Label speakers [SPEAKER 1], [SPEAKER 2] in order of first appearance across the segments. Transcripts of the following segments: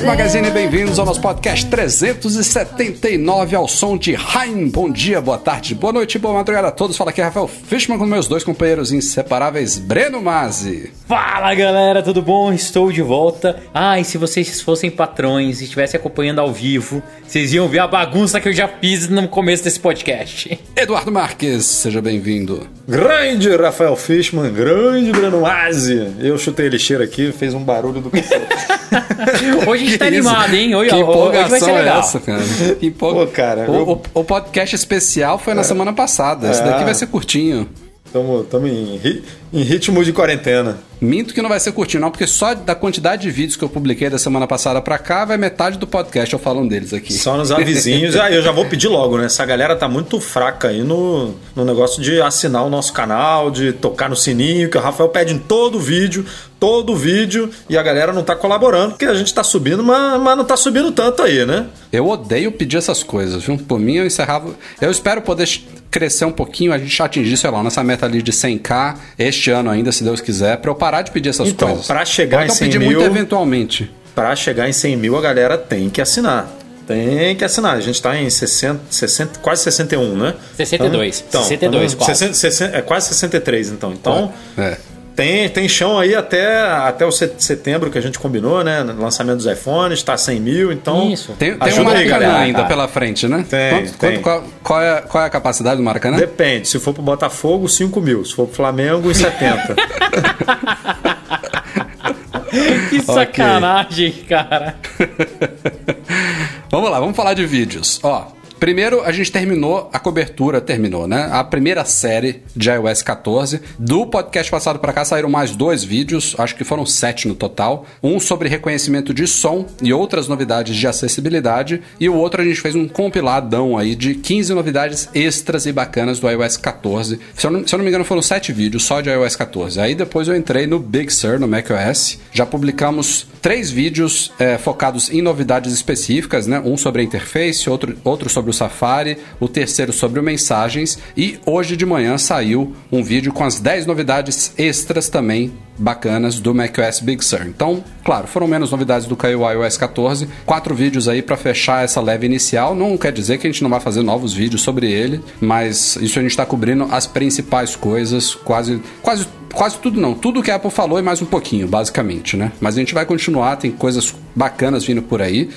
[SPEAKER 1] Mac Magazine, bem-vindos ao nosso podcast 379 ao som de Raim. Bom dia, boa tarde, boa noite, boa madrugada a todos. Fala aqui Rafael Fishman com meus dois companheiros inseparáveis, Breno Mazzi.
[SPEAKER 2] Fala galera, tudo bom? Estou de volta. Ah, e se vocês fossem patrões e estivessem acompanhando ao vivo, vocês iam ver a bagunça que eu já fiz no começo desse podcast.
[SPEAKER 1] Eduardo Marques, seja bem-vindo.
[SPEAKER 3] Grande Rafael Fishman, grande Breno Mazzi. Eu chutei lixeira aqui, fez um barulho do cacete.
[SPEAKER 2] Hoje a gente tá animado, hein? Hoje,
[SPEAKER 1] que
[SPEAKER 2] hoje vai
[SPEAKER 1] empolgação
[SPEAKER 2] ser
[SPEAKER 1] é
[SPEAKER 2] legal.
[SPEAKER 1] essa, cara? Que empol-
[SPEAKER 3] Pô, cara,
[SPEAKER 1] o,
[SPEAKER 3] eu-
[SPEAKER 1] o- o podcast especial foi na semana passada. Esse daqui
[SPEAKER 3] É.
[SPEAKER 1] vai ser curtinho.
[SPEAKER 3] Tamo, tamo em, ri- em ritmo de quarentena.
[SPEAKER 1] Minto que não vai ser curtinho, não, porque só da quantidade de vídeos que eu publiquei da semana passada pra cá, vai metade do podcast eu falando deles aqui.
[SPEAKER 3] Só nos avizinhos. ah, eu já vou pedir logo, né? Essa galera tá muito fraca aí no, no negócio de assinar o nosso canal, de tocar no sininho, que o Rafael pede em todo vídeo, todo vídeo, e a galera não tá colaborando, porque a gente tá subindo, mas, mas não tá subindo tanto aí, né?
[SPEAKER 1] Eu odeio pedir essas coisas, viu? Por mim, eu encerrava. Eu espero poder crescer um pouquinho, a gente atingir, sei lá, nossa meta ali de 100k este ano ainda, se Deus quiser, pra eu parar de pedir essas
[SPEAKER 3] Então,
[SPEAKER 1] coisas.
[SPEAKER 3] pra chegar
[SPEAKER 1] Ou
[SPEAKER 3] em
[SPEAKER 1] então
[SPEAKER 3] 100
[SPEAKER 1] pedir
[SPEAKER 3] mil-
[SPEAKER 1] muito eventualmente.
[SPEAKER 3] Para chegar em 100 mil, a galera tem que assinar. Tem que assinar. A gente tá em 60, 60 quase 61, né?
[SPEAKER 2] 62.
[SPEAKER 3] Então,
[SPEAKER 2] 62
[SPEAKER 3] então,
[SPEAKER 2] quase.
[SPEAKER 3] 60, 60, é quase 63, então. Então,
[SPEAKER 1] É.
[SPEAKER 3] tem, tem chão aí até, até o set- setembro que a gente combinou, né? No Lançamento dos iPhones, tá 100 mil, então...
[SPEAKER 2] Isso.
[SPEAKER 1] Tem, tem
[SPEAKER 3] Ajuda
[SPEAKER 1] um
[SPEAKER 3] aí,
[SPEAKER 1] Maracanã
[SPEAKER 3] galera,
[SPEAKER 1] ainda
[SPEAKER 2] cara.
[SPEAKER 1] pela frente, né?
[SPEAKER 3] Tem,
[SPEAKER 1] Quanto-
[SPEAKER 3] tem.
[SPEAKER 1] quanto- qual, qual é, qual é a capacidade do Maracanã?
[SPEAKER 3] Depende. Se for pro Botafogo, 5 mil. Se for pro Flamengo, em 70.
[SPEAKER 2] Que sacanagem, cara.
[SPEAKER 1] vamos lá, vamos falar de vídeos. Ó, primeiro a gente terminou a cobertura, terminou, né? A primeira série de iOS 14. Do podcast passado pra cá saíram mais dois vídeos, acho que foram sete no total. Um sobre reconhecimento de som e outras novidades de acessibilidade. E o outro a gente fez um compiladão aí de 15 novidades extras e bacanas do iOS 14. Se eu não, se eu não me engano, foram sete vídeos só de iOS 14. Aí depois eu entrei no Big Sur, no macOS. Já publicamos três vídeos eh, focados em novidades específicas, né? Um sobre a interface, outro, outro sobre o Safari, o terceiro sobre o Mensagens. E hoje de manhã saiu um vídeo com as 10 novidades extras também bacanas do macOS Big Sur. Então, claro, foram menos novidades do que o iOS 14. Quatro vídeos aí para fechar essa leve inicial. Não quer dizer que a gente não vai fazer novos vídeos sobre ele, mas isso a gente está cobrindo as principais coisas, quase, quase, quase tudo não. Tudo que a Apple falou e mais um pouquinho, basicamente, né? Mas a gente vai continuar, tem coisas bacanas vindo por aí.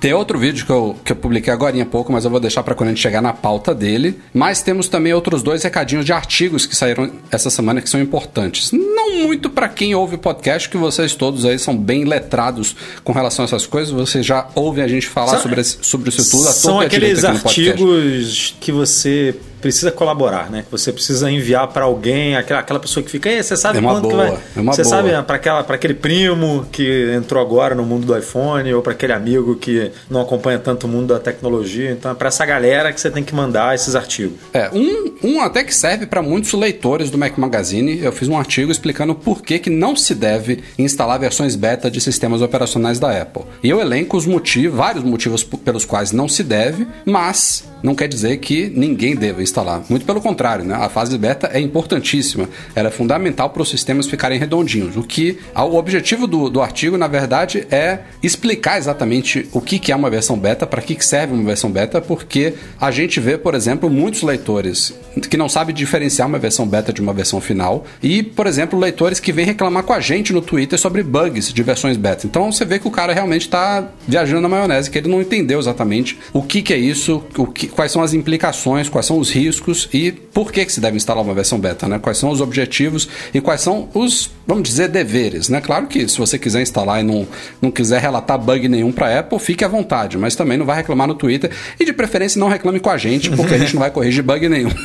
[SPEAKER 1] Tem outro vídeo que eu, que eu publiquei agora há pouco, mas eu vou deixar para quando a gente chegar na pauta dele. Mas temos também outros dois recadinhos de artigos que saíram essa semana que são importantes. Não muito para quem ouve o podcast, que vocês todos aí são bem letrados com relação a essas coisas. Vocês já ouvem a gente falar
[SPEAKER 3] São-
[SPEAKER 1] sobre, esse- sobre isso tudo. à
[SPEAKER 3] São aqueles artigos que você precisa colaborar, né? Que você precisa enviar para alguém, aquela, aquela pessoa que fica, "Ei, você sabe
[SPEAKER 1] É uma
[SPEAKER 3] quanto que
[SPEAKER 1] boa,
[SPEAKER 3] vai?
[SPEAKER 1] é uma
[SPEAKER 3] você
[SPEAKER 1] boa.
[SPEAKER 3] sabe para aquela para aquele primo que entrou agora no mundo do iPhone ou para aquele amigo que não acompanha tanto o mundo da tecnologia. Então é para essa galera que você tem que mandar esses artigos.
[SPEAKER 1] É, um, um até que serve para muitos leitores do Mac Magazine. Eu fiz um artigo explicando por que, que não se deve instalar versões beta de sistemas operacionais da Apple. E eu elenco os motivos, vários motivos pelos quais não se deve, mas não quer dizer que ninguém deva instalar. Muito pelo contrário, né? A fase beta é importantíssima. Ela é fundamental para os sistemas ficarem redondinhos. O que o objetivo do, do artigo, na verdade, é explicar exatamente o que, que é uma versão beta, para que, que serve uma versão beta, porque a gente vê, por exemplo, muitos leitores que não sabem diferenciar uma versão beta de uma versão final e, por exemplo, leitores que vêm reclamar com a gente no Twitter sobre bugs de versões beta. Então você vê que o cara realmente está viajando na maionese, que ele não entendeu exatamente o que, que é isso, o que, quais são as implicações, quais são os riscos e por que, que se deve instalar uma versão beta, né? Quais são os objetivos e quais são os, vamos dizer, deveres, né? Claro que se você quiser instalar e não, não quiser relatar bug nenhum para Apple, fique à vontade, mas também não vai reclamar no Twitter e de preferência não reclame com a gente, porque a gente não vai corrigir bug nenhum.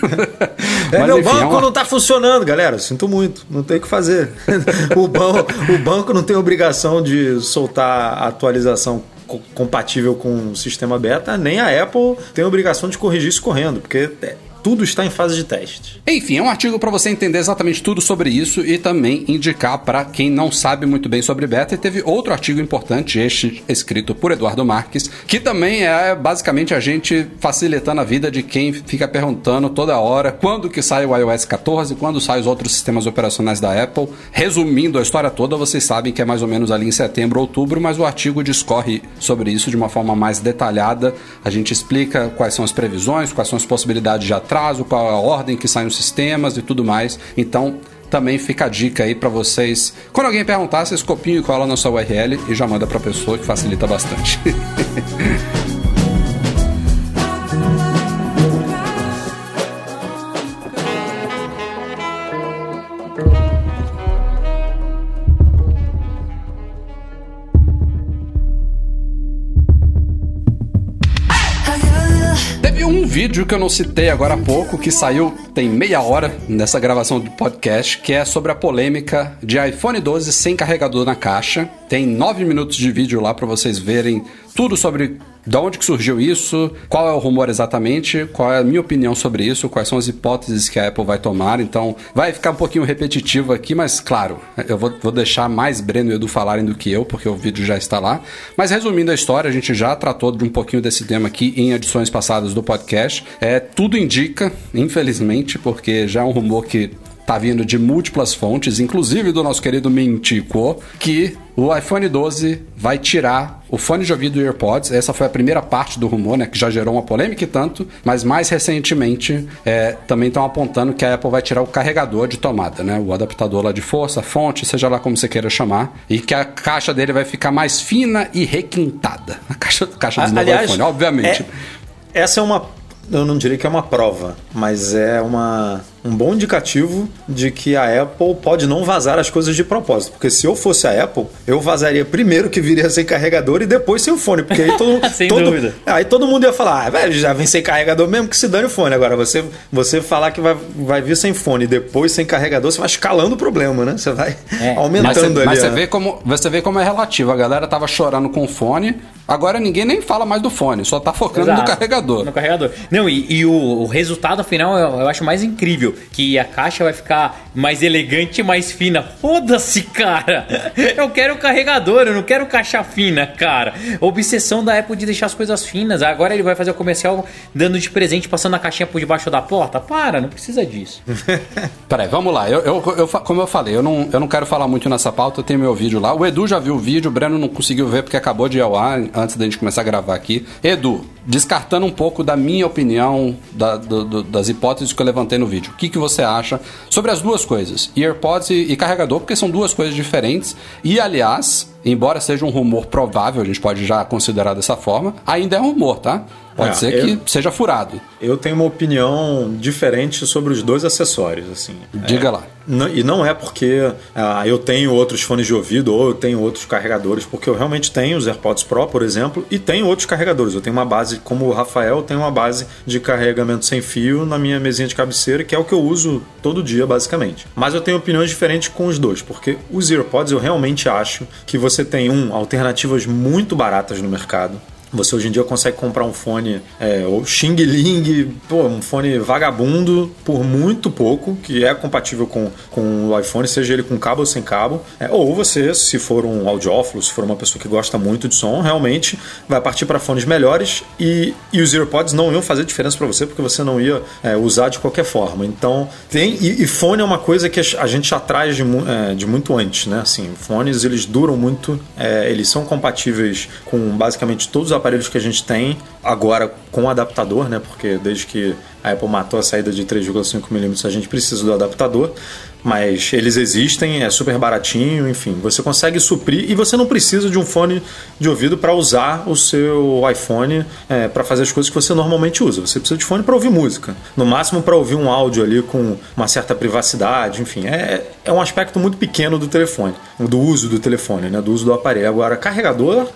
[SPEAKER 3] É,
[SPEAKER 1] Mas,
[SPEAKER 3] meu
[SPEAKER 1] enfim,
[SPEAKER 3] banco
[SPEAKER 1] é uma-
[SPEAKER 3] não tá funcionando, galera. Sinto muito, não tem o que fazer. o, banco, o banco não tem obrigação de soltar a atualização co- compatível com o sistema beta, nem a Apple tem obrigação de corrigir isso correndo, porque é, tudo está em fase de teste.
[SPEAKER 1] Enfim, é um artigo para você entender exatamente tudo sobre isso e também indicar para quem não sabe muito bem sobre beta. E teve outro artigo importante, este escrito por Eduardo Marques, que também é basicamente a gente facilitando a vida de quem fica perguntando toda hora quando que sai o iOS 14, quando sai os outros sistemas operacionais da Apple. Resumindo a história toda, vocês sabem que é mais ou menos ali em setembro, outubro, mas o artigo discorre sobre isso de uma forma mais detalhada. A gente explica quais são as previsões, quais são as possibilidades de qual é a ordem que saem os sistemas e tudo mais. Então, também fica a dica aí para vocês. Quando alguém perguntar, vocês copiam e colam na sua URL e já manda para pessoa que facilita bastante. vídeo que eu não citei agora há pouco, que saiu tem meia hora nessa gravação do podcast, que é sobre a polêmica de iPhone 12 sem carregador na caixa. Tem nove minutos de vídeo lá para vocês verem tudo sobre de onde que surgiu isso, qual é o rumor exatamente, qual é a minha opinião sobre isso, quais são as hipóteses que a Apple vai tomar. Então, vai ficar um pouquinho repetitivo aqui, mas claro, eu vou, vou deixar mais Breno e Edu falarem do que eu, porque o vídeo já está lá. Mas resumindo a história, a gente já tratou de um pouquinho desse tema aqui em edições passadas do podcast. É, tudo indica, infelizmente, porque já é um rumor que tá vindo de múltiplas fontes, inclusive do nosso querido Mintico, que o iPhone 12 vai tirar o fone de ouvido e AirPods. Essa foi a primeira parte do rumor, né, que já gerou uma polêmica e tanto, mas mais recentemente é, também estão apontando que a Apple vai tirar o carregador de tomada, né, o adaptador lá de força, fonte, seja lá como você queira chamar, e que a caixa dele vai ficar mais fina e requintada. A caixa, caixa do novo iPhone, obviamente.
[SPEAKER 3] é- essa é uma. Eu não diria que é uma prova, mas é uma, um bom indicativo de que a Apple pode não vazar as coisas de propósito. Porque se eu fosse a Apple, eu vazaria primeiro que viria sem carregador e depois sem o fone. Porque aí todo,
[SPEAKER 2] Sem
[SPEAKER 3] todo,
[SPEAKER 2] dúvida.
[SPEAKER 3] Aí todo mundo ia falar, ah, velho, já vem sem carregador mesmo que se dane o fone. Agora, você, você falar que vai, vai vir sem fone e depois sem carregador, você vai escalando o problema, né? Você vai
[SPEAKER 2] É.
[SPEAKER 3] aumentando
[SPEAKER 1] Mas, você,
[SPEAKER 3] ali.
[SPEAKER 1] mas você
[SPEAKER 3] a-
[SPEAKER 1] vê como, você vê como é relativo. A galera tava chorando com o fone, agora ninguém nem fala mais do fone, só tá focando no
[SPEAKER 2] Exato.
[SPEAKER 1] carregador.
[SPEAKER 2] No carregador. Não, e, e o, o resultado final eu, eu acho mais incrível. Que a caixa vai ficar mais elegante e mais fina. Foda-se, cara! Eu quero carregador, eu não quero caixa fina, cara. Obsessão da Apple de deixar as coisas finas. Agora ele vai fazer o comercial dando de presente, passando a caixinha por debaixo da porta. Para, não precisa disso.
[SPEAKER 1] Peraí, vamos lá. Eu, eu- eu como eu falei, eu não, eu não quero falar muito nessa pauta, eu tenho meu vídeo lá. O Edu já viu o vídeo, o Breno não conseguiu ver porque acabou de ir ao ar antes da gente começar a gravar aqui. Edu, descartando um pouco da minha opinião, da- do- do- das hipóteses que eu levantei no vídeo, o que, que você acha sobre as duas coisas? AirPods e, e carregador, porque são duas coisas diferentes. E, aliás, embora seja um rumor provável, a gente pode já considerar dessa forma, ainda é um rumor, tá? Pode
[SPEAKER 3] É,
[SPEAKER 1] ser
[SPEAKER 3] eu-
[SPEAKER 1] que seja furado.
[SPEAKER 3] Eu tenho uma opinião diferente sobre os dois acessórios, assim.
[SPEAKER 1] Diga lá.
[SPEAKER 3] Não- e não é porque ah, eu tenho outros fones de ouvido ou eu tenho outros carregadores, porque eu realmente tenho os AirPods Pro, por exemplo, e tenho outros carregadores. Eu tenho uma base, como o Rafael, eu tenho uma base de carregamento sem fio na minha mesinha de cabeceira, que é o que eu uso todo dia, basicamente. Mas eu tenho opiniões diferentes com os dois, porque os AirPods eu realmente acho que você tem, um, alternativas muito baratas no mercado. Você hoje em dia consegue comprar um fone é, ou Xing Ling, pô, um fone vagabundo por muito pouco, que é compatível com, com o iPhone, seja ele com cabo ou sem cabo. É, ou você, se for um audiófilo, se for uma pessoa que gosta muito de som, realmente vai partir para fones melhores e, e os AirPods não iam fazer diferença para você porque você não ia é, usar de qualquer forma. Então, tem. E, e fone é uma coisa que a gente já traz de, é, de muito antes, né? Assim, fones eles duram muito, é, eles são compatíveis com basicamente todos os aparelhos que a gente tem agora com adaptador, né? Porque desde que a Apple matou a saída de 3,5mm a gente precisa do adaptador mas eles existem, é super baratinho, enfim, você consegue suprir e você não precisa de um fone de ouvido para usar o seu iPhone é, para fazer as coisas que você normalmente usa. Você precisa de fone para ouvir música, no máximo para ouvir um áudio ali com uma certa privacidade, enfim, é, é um aspecto muito pequeno do telefone, do uso do telefone, né, do uso do aparelho. Agora, carregador,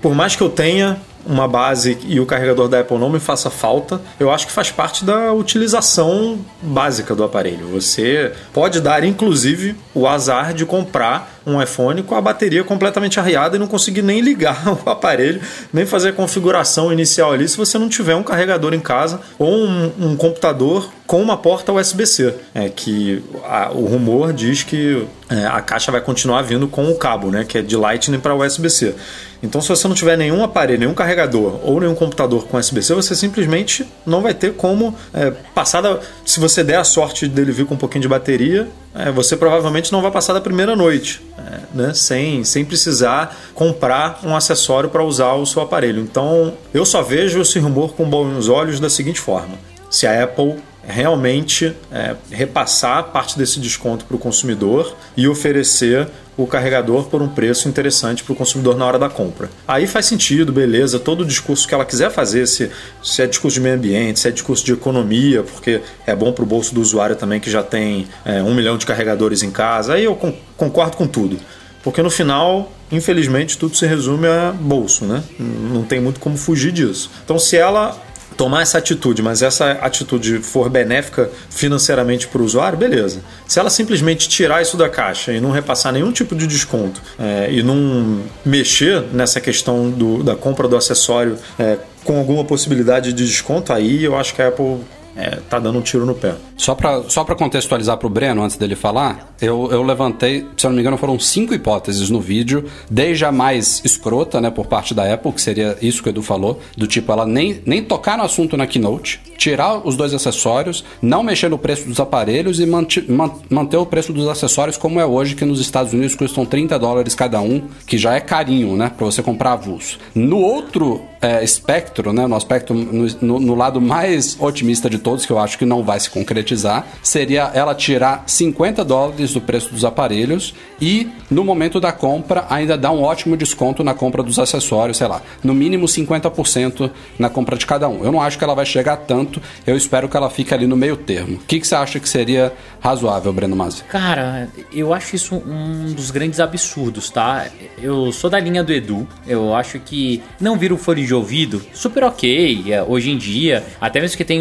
[SPEAKER 3] por mais que eu tenha uma base e o carregador da Apple não me faça falta, eu acho que faz parte da utilização básica do aparelho. Você pode dar, inclusive, o azar de comprar um iPhone com a bateria completamente arriada e não conseguir nem ligar o aparelho, nem fazer a configuração inicial ali se você não tiver um carregador em casa ou um, um computador com uma porta USB-C. É que a, o rumor diz que é, a caixa vai continuar vindo com o cabo, né, que é de Lightning para USB-C. Então, se você não tiver nenhum aparelho, nenhum carregador ou nenhum computador com USB-C, você simplesmente não vai ter como é, passar da. Se você der a sorte dele vir com um pouquinho de bateria, é, você provavelmente não vai passar da primeira noite, é, né? sem, sem precisar comprar um acessório para usar o seu aparelho. Então, eu só vejo esse rumor com bons olhos da seguinte forma: se a Apple realmente é, repassar parte desse desconto para o consumidor e oferecer o carregador por um preço interessante para o consumidor na hora da compra. Aí faz sentido, beleza, todo o discurso que ela quiser fazer, se, se é discurso de meio ambiente, se é discurso de economia, porque é bom para o bolso do usuário também que já tem é, um milhão de carregadores em casa, aí eu concordo com tudo. Porque no final, infelizmente, tudo se resume a bolso, né? Não tem muito como fugir disso. Então, se ela tomar essa atitude, mas essa atitude for benéfica financeiramente para o usuário, beleza. Se ela simplesmente tirar isso da caixa e não repassar nenhum tipo de desconto é, e não mexer nessa questão do, da compra do acessório é, com alguma possibilidade de desconto, aí eu acho que a Apple é, tá dando um tiro no pé.
[SPEAKER 1] Só para só contextualizar para o Breno, antes dele falar, eu, eu levantei, se eu não me engano, foram cinco hipóteses no vídeo, desde a mais escrota, né, por parte da Apple, que seria isso que o Edu falou, do tipo ela nem, nem tocar no assunto na Keynote, tirar os dois acessórios, não mexer no preço dos aparelhos e manter, manter o preço dos acessórios como é hoje, que nos Estados Unidos custam 30 dólares cada um, que já é carinho, né, para você comprar avulso. No outro é, espectro, né, no aspecto no, no, lado mais otimista de todos, que eu acho que não vai se concretizar, seria ela tirar 50 dólares do preço dos aparelhos e no momento da compra ainda dar um ótimo desconto na compra dos acessórios, sei lá, no mínimo 50% na compra de cada um. Eu não acho que ela vai chegar tanto, eu espero que ela fique ali no meio termo. O que, que você acha que seria razoável, Breno Mazzi?
[SPEAKER 2] Cara, eu acho isso um dos grandes absurdos, tá? Eu sou da linha do Edu, eu acho que não vira o fone de de ouvido super ok é, hoje em dia. Até mesmo que tem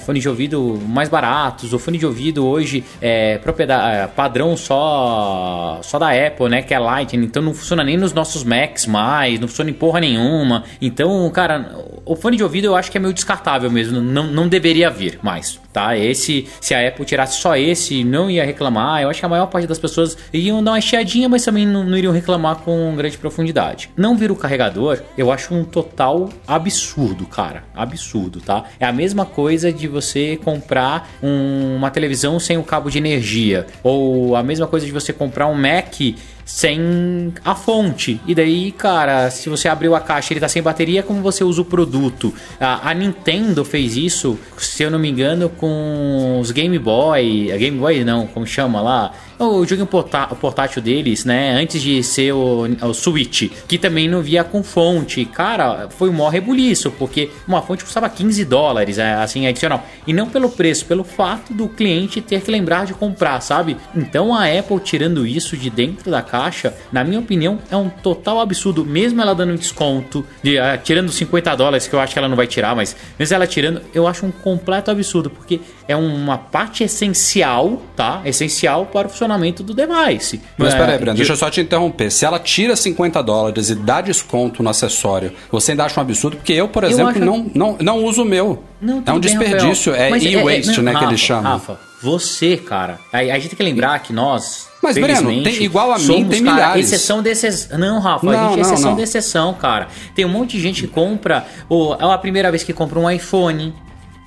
[SPEAKER 2] fone de ouvido mais baratos. O fone de ouvido hoje é é, padrão só só da Apple, né? Que é Lightning. Então não funciona nem nos nossos Macs mais, não funciona em porra nenhuma. Então, cara, o fone de ouvido eu acho que é meio descartável mesmo. Não, não deveria vir mais tá? Esse, se a Apple tirasse só esse, não ia reclamar. Eu acho que a maior parte das pessoas iriam dar uma chiadinha, mas também não, não iriam reclamar com grande profundidade. Não vir o carregador, eu acho um total absurdo, cara. Absurdo, tá? É a mesma coisa de você comprar um, uma televisão sem o cabo de energia, ou a mesma coisa de você comprar um Mac sem a fonte. E daí, cara, se você abriu a caixa e ele tá sem bateria, como você usa o produto? A, a, Nintendo fez isso, se eu não me engano, com os Game Boy. A Game Boy não, como chama lá? O jogo portátil deles, né? Antes de ser o, o Switch, que também não via com fonte. Cara, foi um maior rebuliço, porque uma fonte custava 15 dólares, é, assim, adicional. E não pelo preço, pelo fato do cliente ter que lembrar de comprar, sabe? Então a Apple tirando isso de dentro da caixa, na minha opinião, é um total absurdo. Mesmo ela dando um desconto, de, uh, tirando 50 dólares, que eu acho que ela não vai tirar, mas mesmo ela tirando, eu acho um completo absurdo, porque é uma parte essencial, tá? Essencial para o funcionamento do device.
[SPEAKER 1] Mas é, peraí, Breno, de... deixa eu só te interromper. Se ela tira 50 dólares e dá desconto no acessório, você ainda acha um absurdo? Porque eu, por exemplo, eu não, não, não uso o meu. Não, é um desperdício, Rafael. é e-waste, é, né, Rafa, que eles chamam. Rafa,
[SPEAKER 2] você, cara, a, a gente tem que lembrar que nós
[SPEAKER 1] mas, Breno, tem, igual a mim, somos, tem
[SPEAKER 2] cara,
[SPEAKER 1] milhares.
[SPEAKER 2] Exceção de exceção. Não, Rafa, não, a gente é exceção não. de exceção, cara. Tem um monte de gente que compra, ou é a primeira vez que compra um iPhone,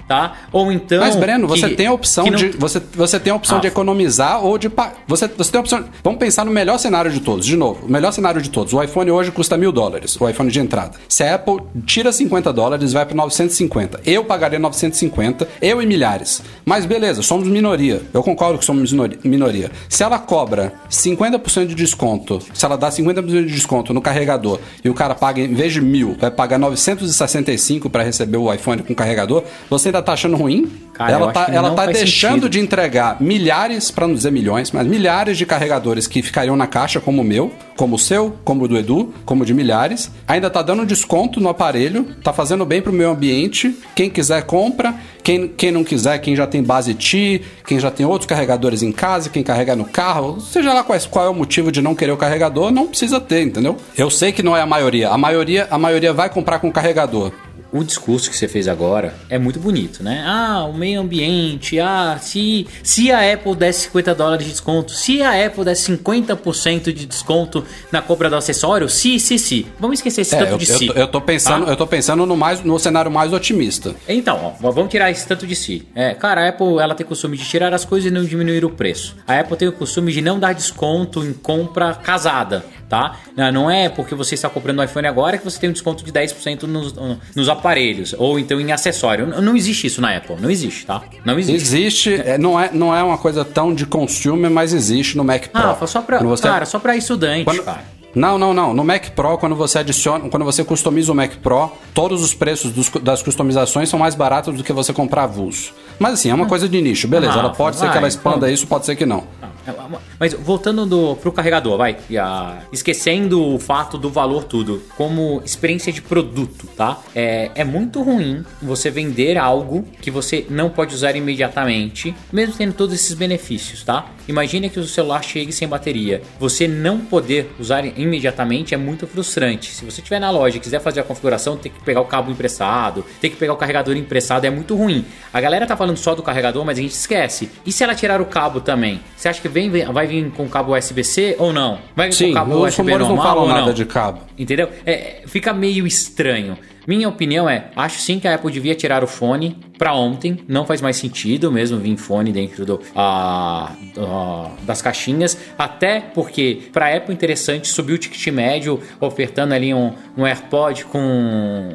[SPEAKER 2] tá? Ou então.
[SPEAKER 1] Mas, Breno, você
[SPEAKER 2] que-
[SPEAKER 1] tem a opção
[SPEAKER 2] não-
[SPEAKER 1] de. Você, você tem a opção
[SPEAKER 2] Ah.
[SPEAKER 1] de economizar ou de. Você, você tem a opção. Vamos pensar no melhor cenário de todos. De novo, o melhor cenário de todos. O iPhone hoje custa mil dólares, o iPhone de entrada. Se a Apple tira 50 dólares, vai para 950. Eu pagaria 950, eu e milhares. Mas beleza, somos minoria. Eu concordo que somos minori- minoria. Se ela cobra 50% de desconto, se ela dá 50% de desconto no carregador e o cara paga, em vez de mil, vai pagar 965 para receber o iPhone com carregador, você ainda tá achando ruim?
[SPEAKER 2] Cara,
[SPEAKER 1] ela tá, ela tá deixando
[SPEAKER 2] sentido.
[SPEAKER 1] de entregar milhares, para não dizer milhões, mas milhares de carregadores que ficariam na caixa, como o meu, como o seu, como o do Edu, como o de milhares. Ainda tá dando desconto no aparelho, tá fazendo bem pro meio ambiente. Quem quiser, compra. Quem, quem não quiser, quem já tem base T, quem já tem outros carregadores em casa, quem carrega no carro, seja lá qual, qual é o motivo de não querer o carregador, não precisa ter, entendeu? Eu sei que não é a maioria. A maioria, a maioria vai comprar com carregador.
[SPEAKER 2] O discurso que você fez agora é muito bonito, né? Ah, o meio ambiente, ah, se, se a Apple desse 50 dólares de desconto, se a Apple desse 50% de desconto na compra do acessório, se, se, se. Vamos esquecer esse
[SPEAKER 1] É,
[SPEAKER 2] tanto
[SPEAKER 1] eu,
[SPEAKER 2] de
[SPEAKER 1] eu
[SPEAKER 2] si.
[SPEAKER 1] tô- eu tô pensando,
[SPEAKER 2] tá?
[SPEAKER 1] eu tô pensando no, mais, no cenário mais otimista.
[SPEAKER 2] Então, ó, vamos tirar esse tanto de si. É, cara, a Apple ela tem o costume de tirar as coisas e não diminuir o preço. A Apple tem o costume de não dar desconto em compra casada, tá? Não, não é porque você está comprando um iPhone agora que você tem um desconto de 10% nos, nos aparelhos ou então em acessório. Não, existe isso na Apple, não existe, tá? Não existe.
[SPEAKER 1] Existe, é, não, é, não é uma coisa tão de consumer, mas existe no Mac Pro.
[SPEAKER 2] Rafa, só pra,
[SPEAKER 1] você-
[SPEAKER 2] cara, só pra estudante,
[SPEAKER 1] quando-
[SPEAKER 2] cara.
[SPEAKER 1] Não, não, não. No Mac Pro, quando você adiciona, quando você customiza o Mac Pro, todos os preços dos- das customizações são mais baratos do que você comprar avulso. Mas assim, é uma coisa de nicho, beleza.
[SPEAKER 2] Ah,
[SPEAKER 1] ela pode ser
[SPEAKER 2] vai,
[SPEAKER 1] que ela expanda isso, pode ser que não.
[SPEAKER 2] É, Mas voltando do, pro carregador, vai. E a- esquecendo o fato do valor tudo, como experiência de produto, tá? É, é muito ruim você vender algo que você não pode usar imediatamente, mesmo tendo todos esses benefícios, tá? Imagine que o celular chegue sem bateria. Você não poder usar imediatamente é muito frustrante. Se você estiver na loja e quiser fazer a configuração, tem que pegar o cabo emprestado, tem que pegar o carregador emprestado, é muito ruim. A galera tá falando só do carregador, mas a gente esquece. E se ela tirar o cabo também? Você acha que vem, vem- vai vir com cabo USB-C ou não? Vai vir
[SPEAKER 1] Sim,
[SPEAKER 2] com cabo USB
[SPEAKER 1] não
[SPEAKER 2] normal
[SPEAKER 1] falam
[SPEAKER 2] ou não?
[SPEAKER 1] nada de cabo.
[SPEAKER 2] Entendeu? É, fica meio estranho. Minha opinião é, acho sim que a Apple devia tirar o fone pra ontem. Não faz mais sentido mesmo vir fone dentro do, das caixinhas. Até porque pra Apple interessante subir o ticket médio, ofertando ali um, um AirPod com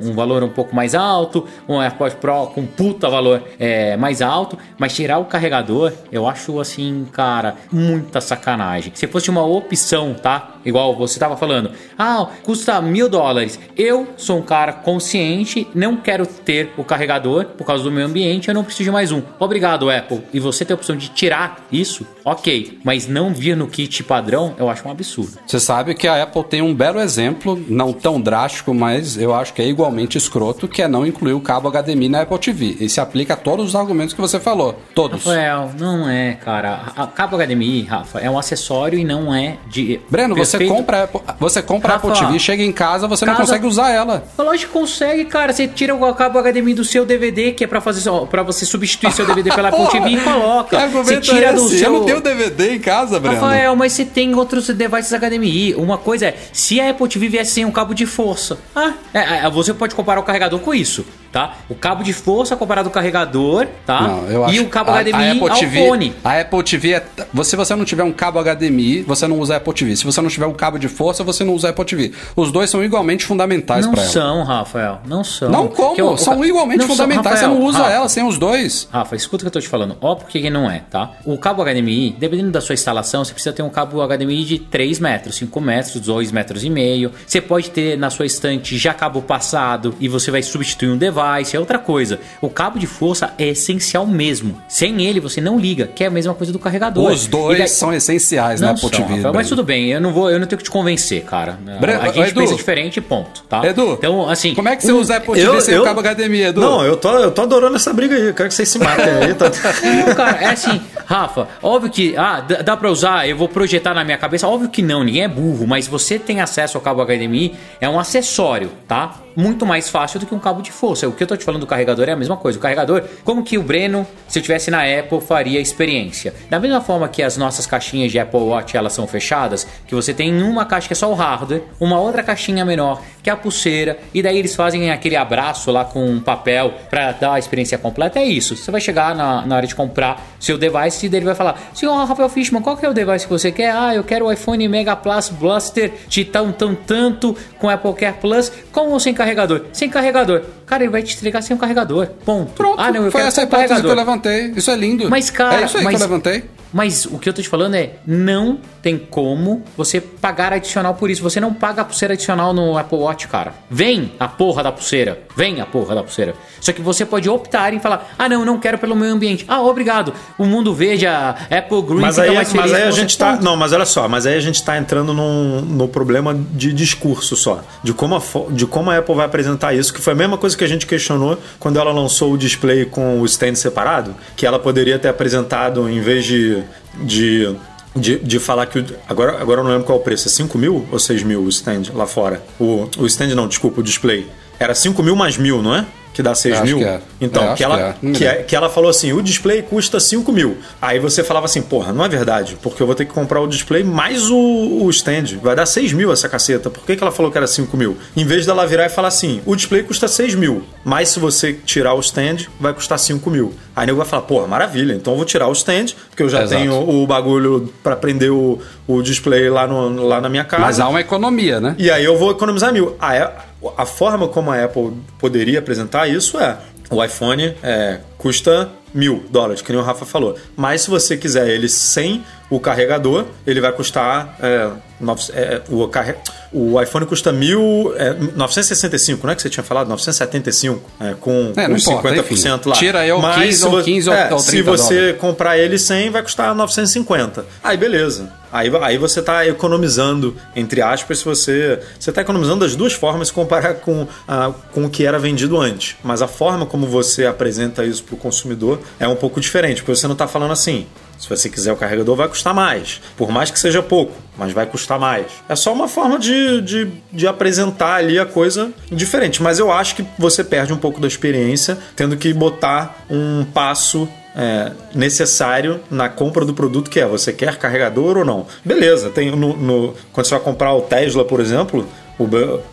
[SPEAKER 2] um valor um pouco mais alto, um AirPod Pro com puta valor é, mais alto. Mas tirar o carregador, eu acho assim, cara, muita sacanagem. Se fosse uma opção, tá? Igual você tava falando, ah, custa mil dólares. Eu sou um cara consciente, não quero ter o carregador por causa do meio ambiente, eu não preciso de mais um. Obrigado, Apple. E você tem a opção de tirar isso, ok. Mas não vir no kit padrão, eu acho um absurdo.
[SPEAKER 1] Você sabe que a Apple tem um belo exemplo, não tão drástico, mas eu acho que é igualmente escroto, que é não incluir o cabo HDMI na Apple TV. E se aplica a todos os argumentos que você falou. Todos.
[SPEAKER 2] Rafael, não é, cara. A cabo HDMI, Rafa, é um acessório e não é de.
[SPEAKER 1] Breno, você
[SPEAKER 2] perfeito-
[SPEAKER 1] compra, a Apple, você compra a
[SPEAKER 2] Rafa,
[SPEAKER 1] Apple TV, chega em casa, você não
[SPEAKER 2] casa-
[SPEAKER 1] consegue usar ela.
[SPEAKER 2] Lógico que consegue, cara. Você tira o cabo HDMI do seu DVD, que é pra fazer para você substituir seu DVD pela Apple TV e coloca. Você tira
[SPEAKER 1] é
[SPEAKER 2] do
[SPEAKER 1] esse?
[SPEAKER 2] seu.
[SPEAKER 1] Eu não tenho DVD em casa, Breno.
[SPEAKER 2] Rafael, mas você tem outros devices HDMI. Uma coisa é, se a Apple TV viesse sem um cabo de força, ah, é, é, você pode comparar o carregador com isso, tá? O cabo de força comparado ao carregador, tá?
[SPEAKER 1] Não, eu
[SPEAKER 2] e
[SPEAKER 1] acho-
[SPEAKER 2] o cabo
[SPEAKER 1] a-
[SPEAKER 2] HDMI
[SPEAKER 1] a Apple
[SPEAKER 2] ao
[SPEAKER 1] TV,
[SPEAKER 2] fone.
[SPEAKER 1] A Apple TV é. Se você não tiver um cabo HDMI, você não usa a Apple TV. Se você não tiver um cabo de força, você não usa a Apple TV. Os dois são igualmente fundamentais
[SPEAKER 2] Não
[SPEAKER 1] pra ela.
[SPEAKER 2] são, Rafael. Não são.
[SPEAKER 1] Não como?
[SPEAKER 2] O
[SPEAKER 1] são igualmente
[SPEAKER 2] Não são,
[SPEAKER 1] fundamentais.
[SPEAKER 2] Rafael,
[SPEAKER 1] você não usa
[SPEAKER 2] Rafa.
[SPEAKER 1] ela sem os dois.
[SPEAKER 2] Rafa, escuta o que eu tô te falando. Ó, porque que não é, tá? O cabo HDMI, dependendo da sua instalação, você precisa ter um cabo HDMI de 3 metros, 5 metros, 2 metros e meio. Você pode ter na sua estante já cabo passado e você vai substituir um device, é outra coisa. O cabo de força é essencial mesmo. Sem ele, você não liga, que é a mesma coisa do carregador.
[SPEAKER 1] Os dois
[SPEAKER 2] daí-
[SPEAKER 1] são essenciais
[SPEAKER 2] não
[SPEAKER 1] na Apple
[SPEAKER 2] são. Rafael, mas tudo bem, eu não vou, eu não tenho que te convencer, cara.
[SPEAKER 1] Breno,
[SPEAKER 2] a gente
[SPEAKER 1] Edu,
[SPEAKER 2] pensa diferente, ponto, tá?
[SPEAKER 1] Edu,
[SPEAKER 2] então assim,
[SPEAKER 1] como é que você
[SPEAKER 2] um-
[SPEAKER 1] usa Apple TV sem o cabo HDMI, Edu?
[SPEAKER 3] Não, eu tô, eu tô adorando essa briga aí. Eu quero que vocês se matem aí. Tá...
[SPEAKER 2] Não, cara, é assim, Rafa, óbvio que, ah, dá dá pra usar, eu vou projetar na minha cabeça, óbvio que não, ninguém é burro, mas você tem acesso ao cabo HDMI, é um acessório, tá? Muito mais fácil do que um cabo de força. O que eu tô te falando do carregador é a mesma coisa. O carregador, como que o Breno, se eu tivesse na Apple, faria a experiência? Da mesma forma que as nossas caixinhas de Apple Watch elas são fechadas, que você tem uma caixa que é só o hardware, uma outra caixinha menor que é a pulseira, e daí eles fazem aquele abraço lá com um papel para dar a experiência completa. É isso. Você vai chegar na, na hora de comprar seu device e ele vai falar: Senhor Rafael Fishman, qual que é o device que você quer? Ah, eu quero o iPhone Mega Plus Blaster de tão, tão, tanto com Apple Care Plus, com ou sem carregador? Sem carregador. Cara, ele vai te entregar sem o carregador. Ponto.
[SPEAKER 1] Pronto,
[SPEAKER 2] ah, não, eu
[SPEAKER 1] foi
[SPEAKER 2] quero
[SPEAKER 1] essa hipótese que eu
[SPEAKER 2] carregador.
[SPEAKER 1] levantei. Isso é lindo.
[SPEAKER 2] Mas, cara,
[SPEAKER 1] É isso aí
[SPEAKER 2] mas-
[SPEAKER 1] que eu levantei.
[SPEAKER 2] Mas o que eu tô te falando é, não tem como você pagar adicional por isso. Você não paga a pulseira adicional no Apple Watch, cara. Vem a porra da pulseira. Vem a porra da pulseira. Só que você pode optar em falar, ah não, não quero pelo meio ambiente. Ah, obrigado. O mundo verde, a Apple Green
[SPEAKER 3] Mas aí,
[SPEAKER 2] mais
[SPEAKER 3] mas aí a gente tá.
[SPEAKER 2] Ponto.
[SPEAKER 3] Não, mas olha só, mas aí a gente tá entrando num, no problema de discurso só. De como, a, de como a Apple vai apresentar isso, que foi a mesma coisa que a gente questionou quando ela lançou o display com o stand separado, que ela poderia ter apresentado em vez de. De de, de falar que. Agora, agora eu não lembro qual o preço. É 5 mil ou 6 mil o stand lá fora? O, o stand não, desculpa, o display. Era 5 mil mais mil, não é? Que dá 6
[SPEAKER 1] Acho
[SPEAKER 3] mil?
[SPEAKER 1] é.
[SPEAKER 3] Então,
[SPEAKER 1] É,
[SPEAKER 3] que ela,
[SPEAKER 1] que é.
[SPEAKER 3] Que, é- que ela falou assim: o display custa 5 mil. Aí você falava assim: porra, não é verdade, porque eu vou ter que comprar o display mais o, o stand. Vai dar 6 mil essa caceta. Por que, que ela falou que era 5 mil? Em vez dela virar e falar assim: o display custa 6 mil, mas se você tirar o stand, vai custar 5 mil. Aí o nego vai falar: porra, maravilha, então eu vou tirar o stand, porque eu já
[SPEAKER 1] Exato.
[SPEAKER 3] tenho o bagulho pra prender o, o display lá, no, lá na minha casa.
[SPEAKER 1] Mas há uma economia, né?
[SPEAKER 3] E aí eu vou economizar mil. A, a forma como a Apple poderia apresentar isso é: o iPhone é, custa mil dólares, que nem o Rafa falou. Mas se você quiser ele sem o carregador, ele vai custar. é, nove- é, o, carre- o iPhone custa mil, é, 965, não é que você tinha falado? 975, é, com,
[SPEAKER 1] É, importa,
[SPEAKER 3] 50%
[SPEAKER 1] enfim.
[SPEAKER 3] lá.
[SPEAKER 1] Tira aí ou 15 ou
[SPEAKER 3] se vo-
[SPEAKER 1] 15 ou-
[SPEAKER 3] é,
[SPEAKER 1] ou
[SPEAKER 3] Se
[SPEAKER 1] 30
[SPEAKER 3] você
[SPEAKER 1] dólares.
[SPEAKER 3] comprar ele sem, vai custar 950. Aí beleza. Aí, aí você está economizando, entre aspas, você. Você está economizando das duas formas se comparar com, a, com o que era vendido antes. Mas a forma como você apresenta isso para o consumidor é um pouco diferente, porque você não está falando assim. Se você quiser o carregador, vai custar mais. Por mais que seja pouco, mas vai custar mais. É só uma forma de, de, de apresentar ali a coisa diferente. Mas eu acho que você perde um pouco da experiência tendo que botar um passo é, necessário na compra do produto que é você quer carregador ou não. Beleza, tem no, no- quando você vai comprar o Tesla, por exemplo, o,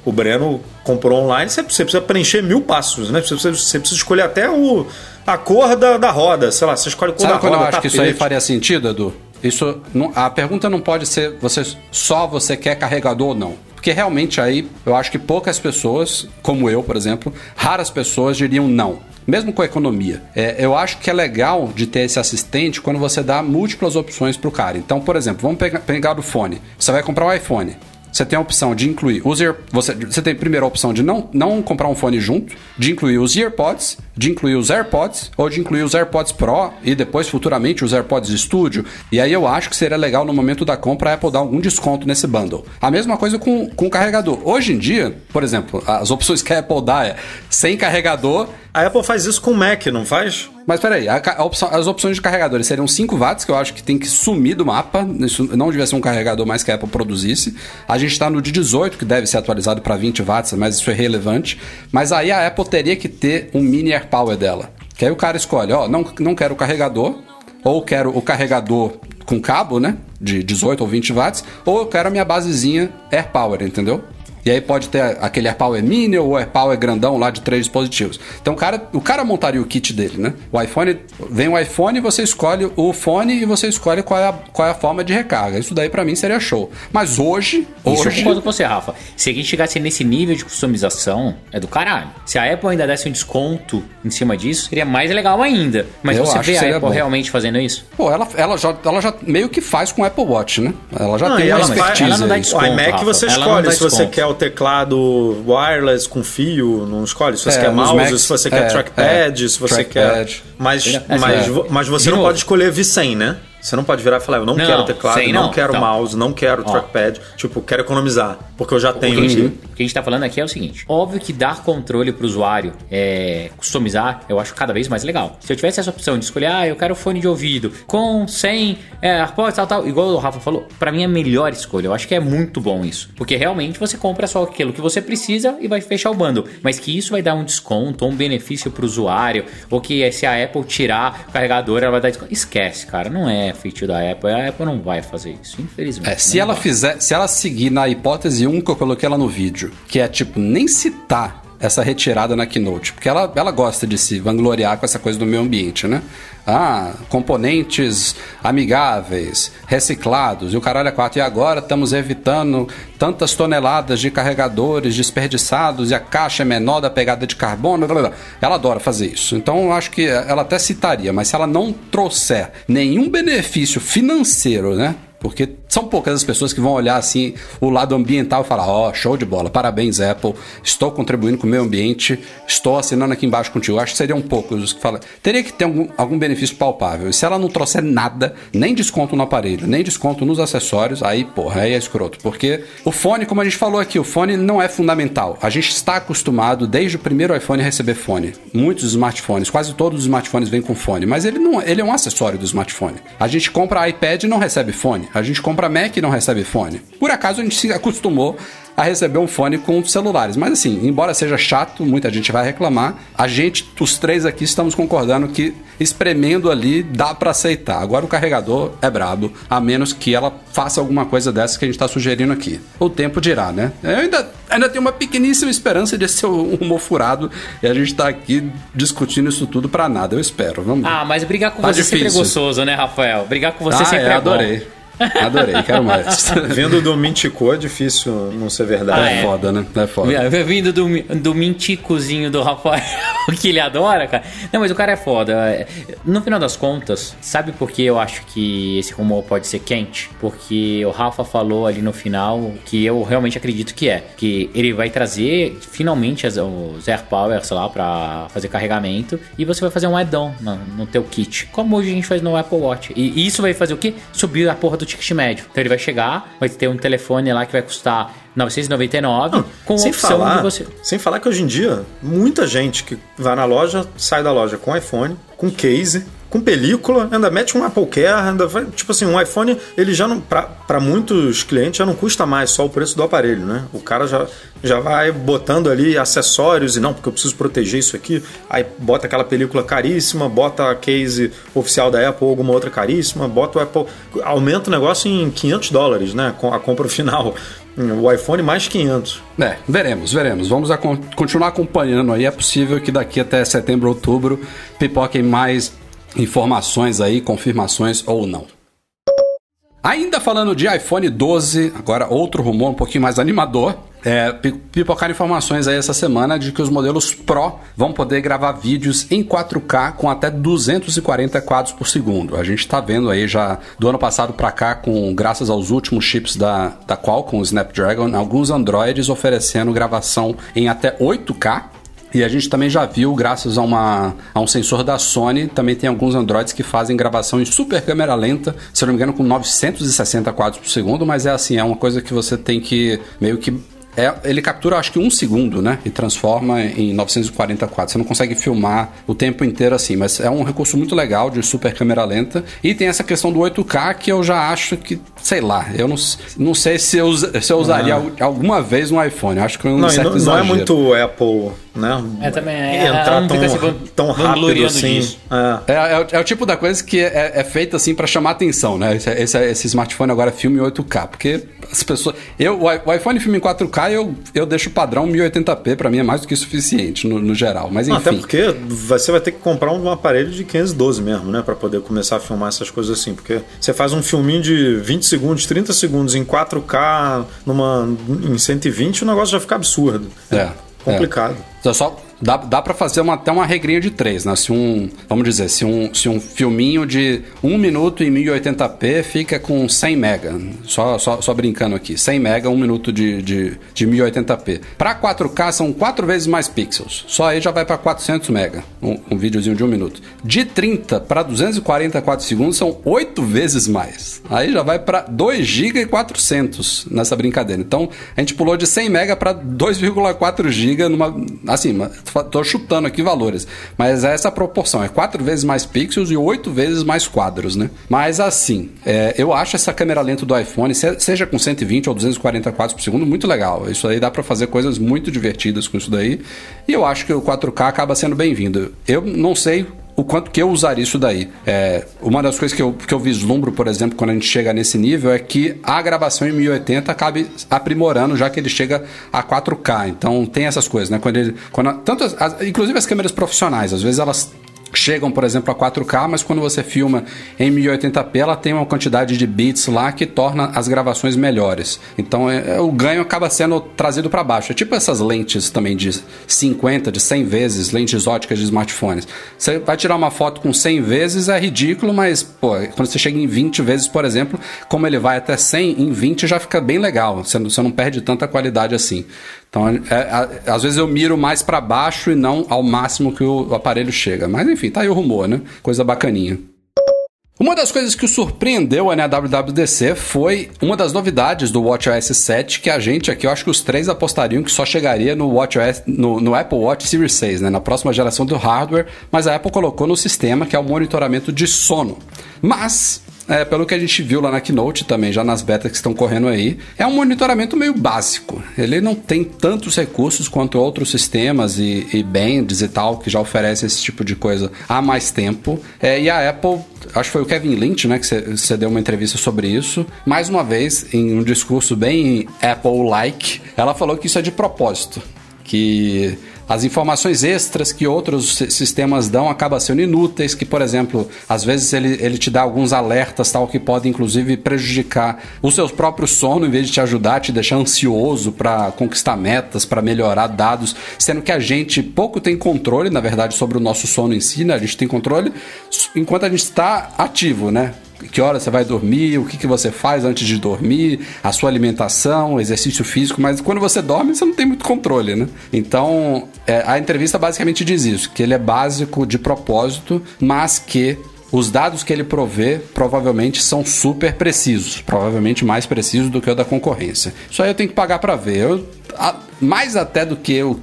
[SPEAKER 3] o Breno comprou online, você, você precisa preencher mil passos, né? Você precisa, você precisa escolher até o, a cor da, da roda, sei lá, você escolhe a cor
[SPEAKER 1] Sabe
[SPEAKER 3] da
[SPEAKER 1] quando
[SPEAKER 3] roda,
[SPEAKER 1] eu acho que isso aí
[SPEAKER 3] tapete.
[SPEAKER 1] faria sentido, Edu? Isso, não- a pergunta não pode ser você só você quer carregador ou não. Porque realmente aí eu acho que poucas pessoas, como eu, por exemplo, raras pessoas diriam não. Mesmo com a economia. É, eu acho que é legal de ter esse assistente quando você dá múltiplas opções pro cara. Então, por exemplo, vamos pegar, pegar o fone. Você vai comprar um iPhone. Você tem a opção de incluir os você, você tem primeiro a opção de não, não comprar um fone junto, de incluir os EarPods, de incluir os AirPods ou de incluir os AirPods Pro e depois futuramente os AirPods Studio. E aí eu acho que seria legal no momento da compra a Apple dar algum desconto nesse bundle. A mesma coisa com, com o carregador. Hoje em dia, por exemplo, as opções que a Apple dá é sem carregador
[SPEAKER 3] A Apple faz isso com o Mac, não faz?
[SPEAKER 1] mas peraí, a, a opção- as opções de carregadores seriam 5 watts, que eu acho que tem que sumir do mapa. Isso não devia ser um carregador mais que a Apple produzisse. A gente está no de 18, que deve ser atualizado para 20 watts, mas isso é relevante. Mas aí a Apple teria que ter um mini Air Power dela. Que aí o cara escolhe, ó, não, não quero o carregador, ou quero o carregador com cabo, né? De 18 ou 20 watts, ou eu quero a minha basezinha Air Power, entendeu? E aí pode ter aquele AirPower Mini ou o AirPower grandão lá de três dispositivos. Então o cara, o cara montaria o kit dele, né? O iPhone, vem o iPhone você escolhe o fone e você escolhe qual é a, qual é a forma de recarga. Isso daí pra mim seria show. Mas hoje,
[SPEAKER 2] Isso eu
[SPEAKER 1] hoje
[SPEAKER 2] concordo com você, Rafa. Se a gente chegasse nesse nível de customização, é do caralho. Se a Apple ainda desse um desconto em cima disso, seria mais legal ainda. Mas
[SPEAKER 1] Eu
[SPEAKER 2] você vê a Apple
[SPEAKER 1] bom.
[SPEAKER 2] realmente fazendo isso?
[SPEAKER 1] pô, ela, ela, já, ela já meio que faz com o Apple Watch, né? Ela já
[SPEAKER 3] Não,
[SPEAKER 1] tem
[SPEAKER 3] ela
[SPEAKER 1] expertise.
[SPEAKER 2] ela não dá
[SPEAKER 1] aí.
[SPEAKER 3] O
[SPEAKER 2] desconto.
[SPEAKER 3] iMac
[SPEAKER 2] Rafa.
[SPEAKER 3] você escolhe se você
[SPEAKER 2] desconto.
[SPEAKER 3] quer o teclado wireless com fio, não escolhe. Se você
[SPEAKER 1] É,
[SPEAKER 3] quer mouse,
[SPEAKER 1] Macs,
[SPEAKER 3] se você quer
[SPEAKER 1] é,
[SPEAKER 3] trackpad,
[SPEAKER 1] é,
[SPEAKER 3] se você
[SPEAKER 1] trackpad.
[SPEAKER 3] quer. Mas,
[SPEAKER 2] É,
[SPEAKER 3] mas,
[SPEAKER 2] é.
[SPEAKER 3] mas você não pode escolher V100, né? Você não pode virar e falar, eu não,
[SPEAKER 2] Não,
[SPEAKER 3] quero teclado,
[SPEAKER 2] sei
[SPEAKER 3] não,
[SPEAKER 2] não.
[SPEAKER 3] quero
[SPEAKER 2] Então.
[SPEAKER 3] mouse, não quero
[SPEAKER 2] Ó.
[SPEAKER 3] trackpad. Tipo, quero economizar, porque eu já
[SPEAKER 2] O que,
[SPEAKER 3] tenho
[SPEAKER 2] gente, o que a gente tá falando aqui é o seguinte: óbvio que dar controle pro usuário, é, customizar, eu acho cada vez mais legal. Se eu tivesse essa opção de escolher, ah, eu quero fone de ouvido com 100 é, AirPods, tal, tal, igual o Rafa falou, pra mim é a melhor escolha. Eu acho que é muito bom isso. Porque realmente você compra só aquilo que você precisa e vai fechar o bundle. Mas que isso vai dar um desconto ou um benefício pro usuário, ou que se a Apple tirar o carregador, ela vai dar desconto. Esquece, cara, não é feature da Apple. A Apple não vai fazer isso, infelizmente.
[SPEAKER 1] É, se
[SPEAKER 2] Não
[SPEAKER 1] ela
[SPEAKER 2] vai.
[SPEAKER 1] fizer, se ela seguir na hipótese 1 que eu coloquei lá no vídeo, que é tipo, nem citar essa retirada na Keynote, porque ela, ela gosta de se vangloriar com essa coisa do meio ambiente, né? Ah, componentes amigáveis, reciclados, e o caralho é quatro. E agora estamos evitando tantas toneladas de carregadores desperdiçados e a caixa é menor da pegada de carbono. blá, blá. Ela adora fazer isso. Então eu acho que ela até citaria, mas se ela não trouxer nenhum benefício financeiro, né? Porque são poucas as pessoas que vão olhar assim o lado ambiental e falar: Ó, show de bola, parabéns, Apple, estou contribuindo com o meio ambiente, estou assinando aqui embaixo contigo. Acho que seriam poucos os que falam. Teria que ter algum, algum benefício palpável. E se ela não trouxer nada, nem desconto no aparelho, nem desconto nos acessórios, aí, porra, aí é escroto. Porque o fone, como a gente falou aqui, o fone não é fundamental. A gente está acostumado desde o primeiro iPhone a receber fone. Muitos smartphones, quase todos os smartphones vêm com fone, mas ele não, ele é um acessório do smartphone. A gente compra iPad e não recebe fone. A gente compra Mac e não recebe fone. Por acaso a gente se acostumou a receber um fone com celulares. Mas assim, embora seja chato, muita gente vai reclamar. A gente, os três aqui, estamos concordando que espremendo ali dá pra aceitar. Agora o carregador é brabo, a menos que ela faça alguma coisa dessa que a gente tá sugerindo aqui. O tempo dirá, né? Eu ainda, ainda tenho uma pequeníssima esperança de ser um humor furado e a gente tá aqui discutindo isso tudo pra nada. Eu espero. Vamos ver.
[SPEAKER 2] Ah, mas brigar com
[SPEAKER 1] Tá
[SPEAKER 2] você sempre é
[SPEAKER 1] difícil.
[SPEAKER 2] gostoso, né, Rafael? Brigar com você
[SPEAKER 1] Ah,
[SPEAKER 2] sempre
[SPEAKER 1] é,
[SPEAKER 2] é, bom.
[SPEAKER 1] Adorei. Quero mais.
[SPEAKER 3] Vindo do Mintico é difícil não ser verdade.
[SPEAKER 2] Ah,
[SPEAKER 1] É
[SPEAKER 2] é.
[SPEAKER 1] foda, né? É foda.
[SPEAKER 2] Vindo do, do minticozinho do Rafael, que ele adora, cara. Não, mas o cara é foda. No final das contas, sabe por que eu acho que esse rumor pode ser quente? Porque o Rafa falou ali no final que eu realmente acredito que é. Que ele vai trazer finalmente as, os AirPowers lá pra fazer carregamento e você vai fazer um add-on no, no teu kit. Como hoje a gente faz no Apple Watch. E, e isso vai fazer o quê? Subir a porra do ticket médio. Então ele vai chegar, vai ter um telefone lá que vai custar 999 com a
[SPEAKER 3] sem
[SPEAKER 2] opção
[SPEAKER 3] falar,
[SPEAKER 2] de você.
[SPEAKER 3] Sem falar que hoje em dia, muita gente que vai na loja, sai da loja com iPhone, com case, com película, ainda mete um Apple Care, ainda vai, tipo assim, um iPhone, ele já não, para muitos clientes já não custa mais só o preço do aparelho, né? O cara já, já vai botando ali acessórios e não, porque eu preciso proteger isso aqui, aí bota aquela película caríssima, bota a case oficial da Apple ou alguma outra caríssima, bota o Apple, aumenta o negócio em 500 dólares, né? Com a compra final. O iPhone mais 500.
[SPEAKER 1] É, veremos, veremos. Vamos continuar acompanhando aí. É possível que daqui até setembro, outubro, pipoquem mais informações aí, confirmações ou não. Ainda falando de iPhone 12, agora outro rumor um pouquinho mais animador. É, pi- pipocar informações aí essa semana de que os modelos Pro vão poder gravar vídeos em 4K com até 240 quadros por segundo. A gente está vendo aí já do ano passado para cá, com graças aos últimos chips da, da Qualcomm, o Snapdragon, alguns Androids oferecendo gravação em até 8K. E a gente também já viu, graças a, uma, a um sensor da Sony, também tem alguns Androids que fazem gravação em super câmera lenta, se eu não me engano, com 960 quadros por segundo, mas é assim, é uma coisa que você tem que meio que. É, ele captura acho que um segundo, né? E transforma em 940 quadros. Você não consegue filmar o tempo inteiro assim, mas é um recurso muito legal de super câmera lenta. E tem essa questão do 8K que eu já acho que, sei lá, eu não, não sei se eu, se eu usaria al- alguma vez no iPhone. Acho que é um
[SPEAKER 3] Não,
[SPEAKER 1] certo
[SPEAKER 3] não, não é muito Apple, né?
[SPEAKER 2] É, também é-
[SPEAKER 3] Entrar
[SPEAKER 2] não
[SPEAKER 3] tão, tão rápido assim. É.
[SPEAKER 1] É, é o- é o tipo da coisa que é, é feita assim pra chamar atenção, né? Esse, esse, esse smartphone agora filma em 8K, porque as pessoas. Eu, o iPhone filma em 4K eu, eu deixo o padrão 1080p, pra mim é mais do que suficiente no, no geral. Mas enfim.
[SPEAKER 3] até porque você vai ter que comprar um aparelho de 512 mesmo, né? Pra poder começar a filmar essas coisas assim. Porque você faz um filminho de 20 segundos, 30 segundos em 4K numa, em 120, o negócio já fica absurdo.
[SPEAKER 1] É,
[SPEAKER 3] complicado.
[SPEAKER 1] Só- Só, dá, dá para fazer uma, até uma regrinha de três, né? Se um, vamos dizer, se um, se um filminho de 1 minuto em 1080p fica com 100 mega, só, só, só brincando aqui, 100 mega, 1 minuto de, de, de 1080p. Para 4K são 4 vezes mais pixels, só aí já vai para 400 mega, um, um videozinho de 1 minuto. De 30 para 244 segundos são 8 vezes mais, aí já vai para 2 GB e 400 nessa brincadeira. Então a gente pulou de 100 mega para 2,4 GB numa, assim, tô chutando aqui valores, mas é essa proporção, é 4 vezes mais pixels e 8 vezes mais quadros, né? Mas assim, é, eu acho essa câmera lenta do iPhone, seja com 120 ou 240 quadros por segundo, muito legal. Isso aí dá para fazer coisas muito divertidas com isso daí. E eu acho que o 4K acaba sendo bem-vindo. Eu não sei o quanto que eu usaria isso daí. É, uma das coisas que eu, que eu vislumbro, por exemplo, quando a gente chega nesse nível é que a gravação em 1080 acabe aprimorando, já que ele chega a 4K. Então tem essas coisas, né? Quando ele, quando, tanto as, inclusive as câmeras profissionais, às vezes elas chegam, por exemplo, a 4K, mas quando você filma em 1080p, ela tem uma quantidade de bits lá que torna as gravações melhores. Então, é, é o ganho acaba sendo trazido para baixo. É tipo essas lentes também de 50, de 100 vezes, lentes óticas de smartphones. Você vai tirar uma foto com 100 vezes, é ridículo, mas, pô, quando você chega em 20 vezes, por exemplo, como ele vai até 100, em 20 já fica bem legal. Você não, você não perde tanta qualidade assim. Então, é, é, às vezes eu miro mais para baixo e não ao máximo que o aparelho chega. Mas enfim, tá aí o rumor, né? Coisa bacaninha. Uma das coisas que o surpreendeu na WWDC foi uma das novidades do WatchOS 7 que a gente aqui, eu acho que os três apostariam que só chegaria no WatchOS, no, no Apple Watch Series 6, né, na próxima geração do hardware, mas a Apple colocou no sistema que é o monitoramento de sono. Mas é, pelo que a gente viu lá na Keynote também, já nas betas que estão correndo aí, é um monitoramento meio básico. Ele não tem tantos recursos quanto outros sistemas e, e bands e tal, que já oferecem esse tipo de coisa há mais tempo. É, e a Apple, acho que foi o Kevin Lynch, né, que você deu uma entrevista sobre isso. Mais uma vez, em um discurso bem Apple-like, ela falou que isso é de propósito. Que as informações extras que outros sistemas dão acabam sendo inúteis, que, por exemplo, às vezes ele, ele te dá alguns alertas tal que podem inclusive prejudicar o seu próprio sono em vez de te ajudar, te deixar ansioso para conquistar metas, para melhorar dados, sendo que a gente pouco tem controle, na verdade, sobre o nosso sono em si, né? A gente tem controle enquanto a gente está ativo, né? Que hora você vai dormir, o que, que você faz antes de dormir, a sua alimentação, exercício físico, mas quando você dorme você não tem muito controle, né? Então é, a entrevista basicamente diz isso, que ele é básico de propósito, mas que os dados que ele provê provavelmente são super precisos, provavelmente mais precisos do que o da concorrência. Isso aí eu tenho que pagar para ver. Eu, a, mais até do que o,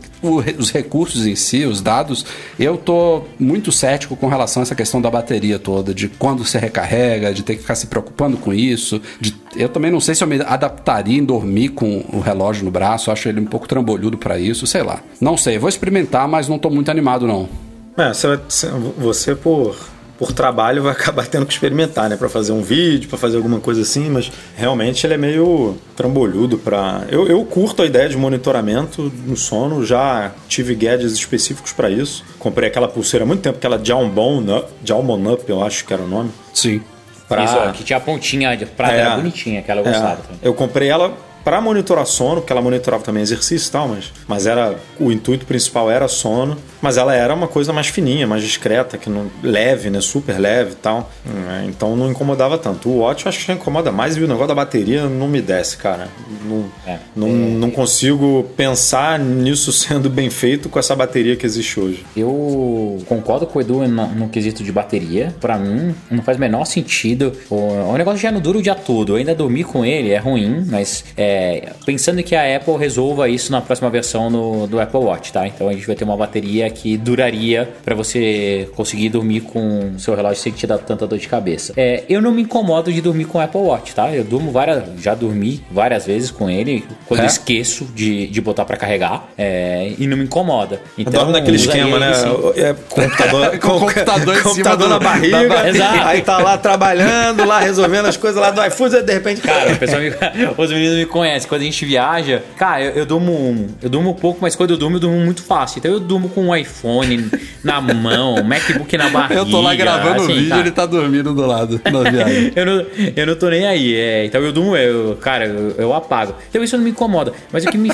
[SPEAKER 1] os recursos em si, os dados, eu tô muito cético com relação a essa questão da bateria toda, de quando você recarrega, de ter que ficar se preocupando com isso. De, eu também não sei se eu me adaptaria em dormir com o relógio no braço, acho ele um pouco trambolhudo para isso, sei lá. Não sei, vou experimentar, mas não tô muito animado não.
[SPEAKER 3] É, você, você por por trabalho vai acabar tendo que experimentar, né, para fazer um vídeo, para fazer alguma coisa assim, mas realmente ele é meio trambolhudo para. Eu, eu curto a ideia de monitoramento no sono, já tive gadgets específicos para isso. Comprei aquela pulseira há muito tempo, aquela Jalmon Up, Jalmon Up, eu acho que era o nome.
[SPEAKER 1] Sim.
[SPEAKER 2] Pra... Isso, que tinha a pontinha de prata, é, era bonitinha, aquela eu gostava.
[SPEAKER 3] É, eu comprei ela para monitorar sono, porque ela monitorava também exercício e tal, mas, mas era o intuito principal era sono, mas ela era uma coisa mais fininha, mais discreta, que não leve, né, super leve e tal. Hum, então não incomodava tanto. O Watch eu acho que já incomoda mais e o negócio da bateria não me desce, cara. Não, é, não, é... não consigo pensar nisso sendo bem feito com essa bateria que existe hoje.
[SPEAKER 2] Eu concordo com o Edu no, no quesito de bateria. Para mim não faz o menor sentido. O, o negócio já não dura o dia todo. Eu ainda dormi com ele, é ruim, mas é, é, pensando que a Apple resolva isso na próxima versão no, do Apple Watch, tá? Então a gente vai ter uma bateria que duraria para você conseguir dormir com seu relógio sem te dar tanta dor de cabeça. É, eu não me incomodo de dormir com o Apple Watch, tá? Eu durmo várias, já dormi várias vezes com ele quando é? esqueço de, de botar para carregar é, e não me incomoda.
[SPEAKER 3] Então, Dorme naquele esquema, né? É, computador, com, computador, computador na barriga, barriga. aí tá lá trabalhando, lá resolvendo as coisas lá do iFood, e de repente.
[SPEAKER 2] Cara, o pessoal me, os meninos me conhece, quando a gente viaja, cara, eu, eu durmo. Eu durmo pouco, mas quando eu durmo, eu durmo muito fácil. Então eu durmo com um iPhone na mão, MacBook na barriga.
[SPEAKER 1] Eu tô lá gravando o
[SPEAKER 2] assim,
[SPEAKER 1] vídeo e
[SPEAKER 2] cara.
[SPEAKER 1] ele tá dormindo do lado na viagem.
[SPEAKER 2] eu, não, eu não tô nem aí. é, então eu durmo, eu, cara, eu, eu apago. Então isso não me incomoda. Mas o que me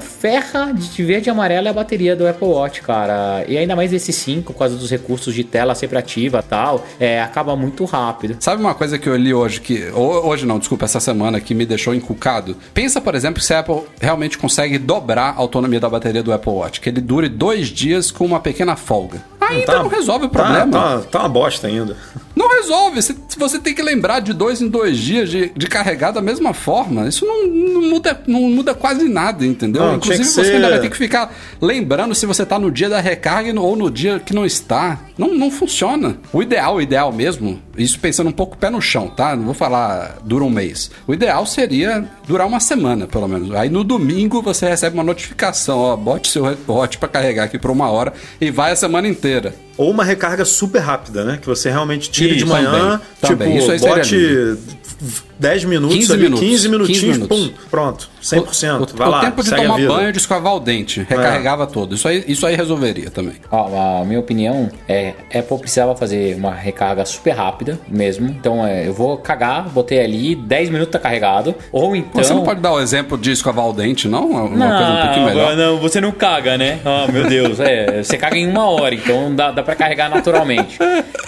[SPEAKER 2] ferra de verde e amarelo é a bateria do Apple Watch, cara. E ainda mais esse 5, por causa dos recursos de tela sempre ativa e tal, é, acaba muito rápido.
[SPEAKER 1] Sabe uma coisa que eu li hoje que. ho- Hoje não, desculpa, essa semana que me deixou encucado? Pensa, por exemplo, se a Apple realmente consegue dobrar a autonomia da bateria do Apple Watch, que ele dure dois dias com uma pequena folga. Ainda não resolve o
[SPEAKER 3] tá-
[SPEAKER 1] problema.
[SPEAKER 3] Tá, tá uma bosta ainda.
[SPEAKER 1] Não resolve. Você, você tem que lembrar de dois em dois dias de, de carregar da mesma forma. Isso não, não muda, não muda quase nada, entendeu?
[SPEAKER 3] Não,
[SPEAKER 1] Inclusive, você ainda
[SPEAKER 3] ser-
[SPEAKER 1] vai ter que ficar lembrando se você tá no dia da recarga ou no dia que não está. Não, não funciona. O ideal, o ideal mesmo, isso pensando um pouco pé no chão, tá? Não vou falar dura um mês. O ideal seria durar uma semana, pelo menos. Aí no domingo você recebe uma notificação, ó, bote seu watch pra carregar aqui por uma hora e vai a semana inteira.
[SPEAKER 3] Ou uma recarga super rápida, né? Que você realmente tire de
[SPEAKER 1] Isso,
[SPEAKER 3] manhã,
[SPEAKER 1] também, também.
[SPEAKER 3] tipo,
[SPEAKER 1] Isso aí seria
[SPEAKER 3] bote 10 minutos
[SPEAKER 1] 15
[SPEAKER 3] ali,
[SPEAKER 1] minutos,
[SPEAKER 3] 15 minutinhos,
[SPEAKER 1] 15 minutos.
[SPEAKER 3] pum, pronto, 100%.
[SPEAKER 1] O,
[SPEAKER 3] vai
[SPEAKER 1] o
[SPEAKER 3] lá,
[SPEAKER 1] tempo de
[SPEAKER 3] segue a
[SPEAKER 1] tomar banho, de escovar o dente, recarregava todo. Isso aí, isso aí resolveria também.
[SPEAKER 2] Ó, a minha opinião é, Apple precisava fazer uma recarga super rápida mesmo. Então, é, eu vou cagar, botei ali, 10 minutos tá carregado. Ou então.
[SPEAKER 1] Você não pode dar o exemplo de escovar o dente, não? É Uma coisa um pouquinho melhor.
[SPEAKER 2] não, você não caga, né? Oh, meu Deus. É, você caga em uma hora, então dá, dá pra carregar naturalmente.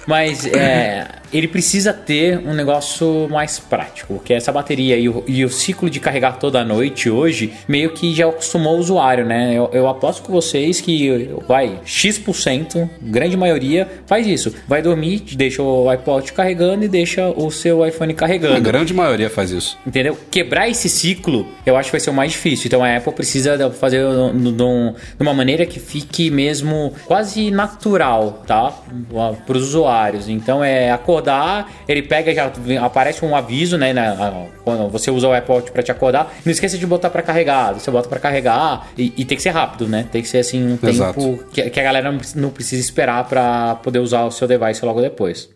[SPEAKER 2] Mas é, ele precisa ter um negócio mais prático, que é essa bateria e o, e o ciclo de carregar toda noite hoje meio que já acostumou o usuário, né? Eu, eu aposto com vocês que vai X%, grande maioria, faz isso. Vai dormir, deixa o iPod carregando e deixa o seu iPhone
[SPEAKER 1] A
[SPEAKER 2] carregando.
[SPEAKER 1] grande maioria faz isso.
[SPEAKER 2] Entendeu? Quebrar esse ciclo, eu acho que vai ser o mais difícil. Então a Apple precisa fazer de um- uma maneira que fique mesmo quase natural, tá? Para os usuários. Então é acordar, ele pega já aparece um aviso, né? na- quando você usa o Watch para te acordar, não esqueça de botar para carregar. Você bota para carregar e, e tem que ser rápido, né? Tem que ser assim um
[SPEAKER 1] Exato.
[SPEAKER 2] tempo que, que a galera não, não precisa esperar para poder usar o seu device logo depois.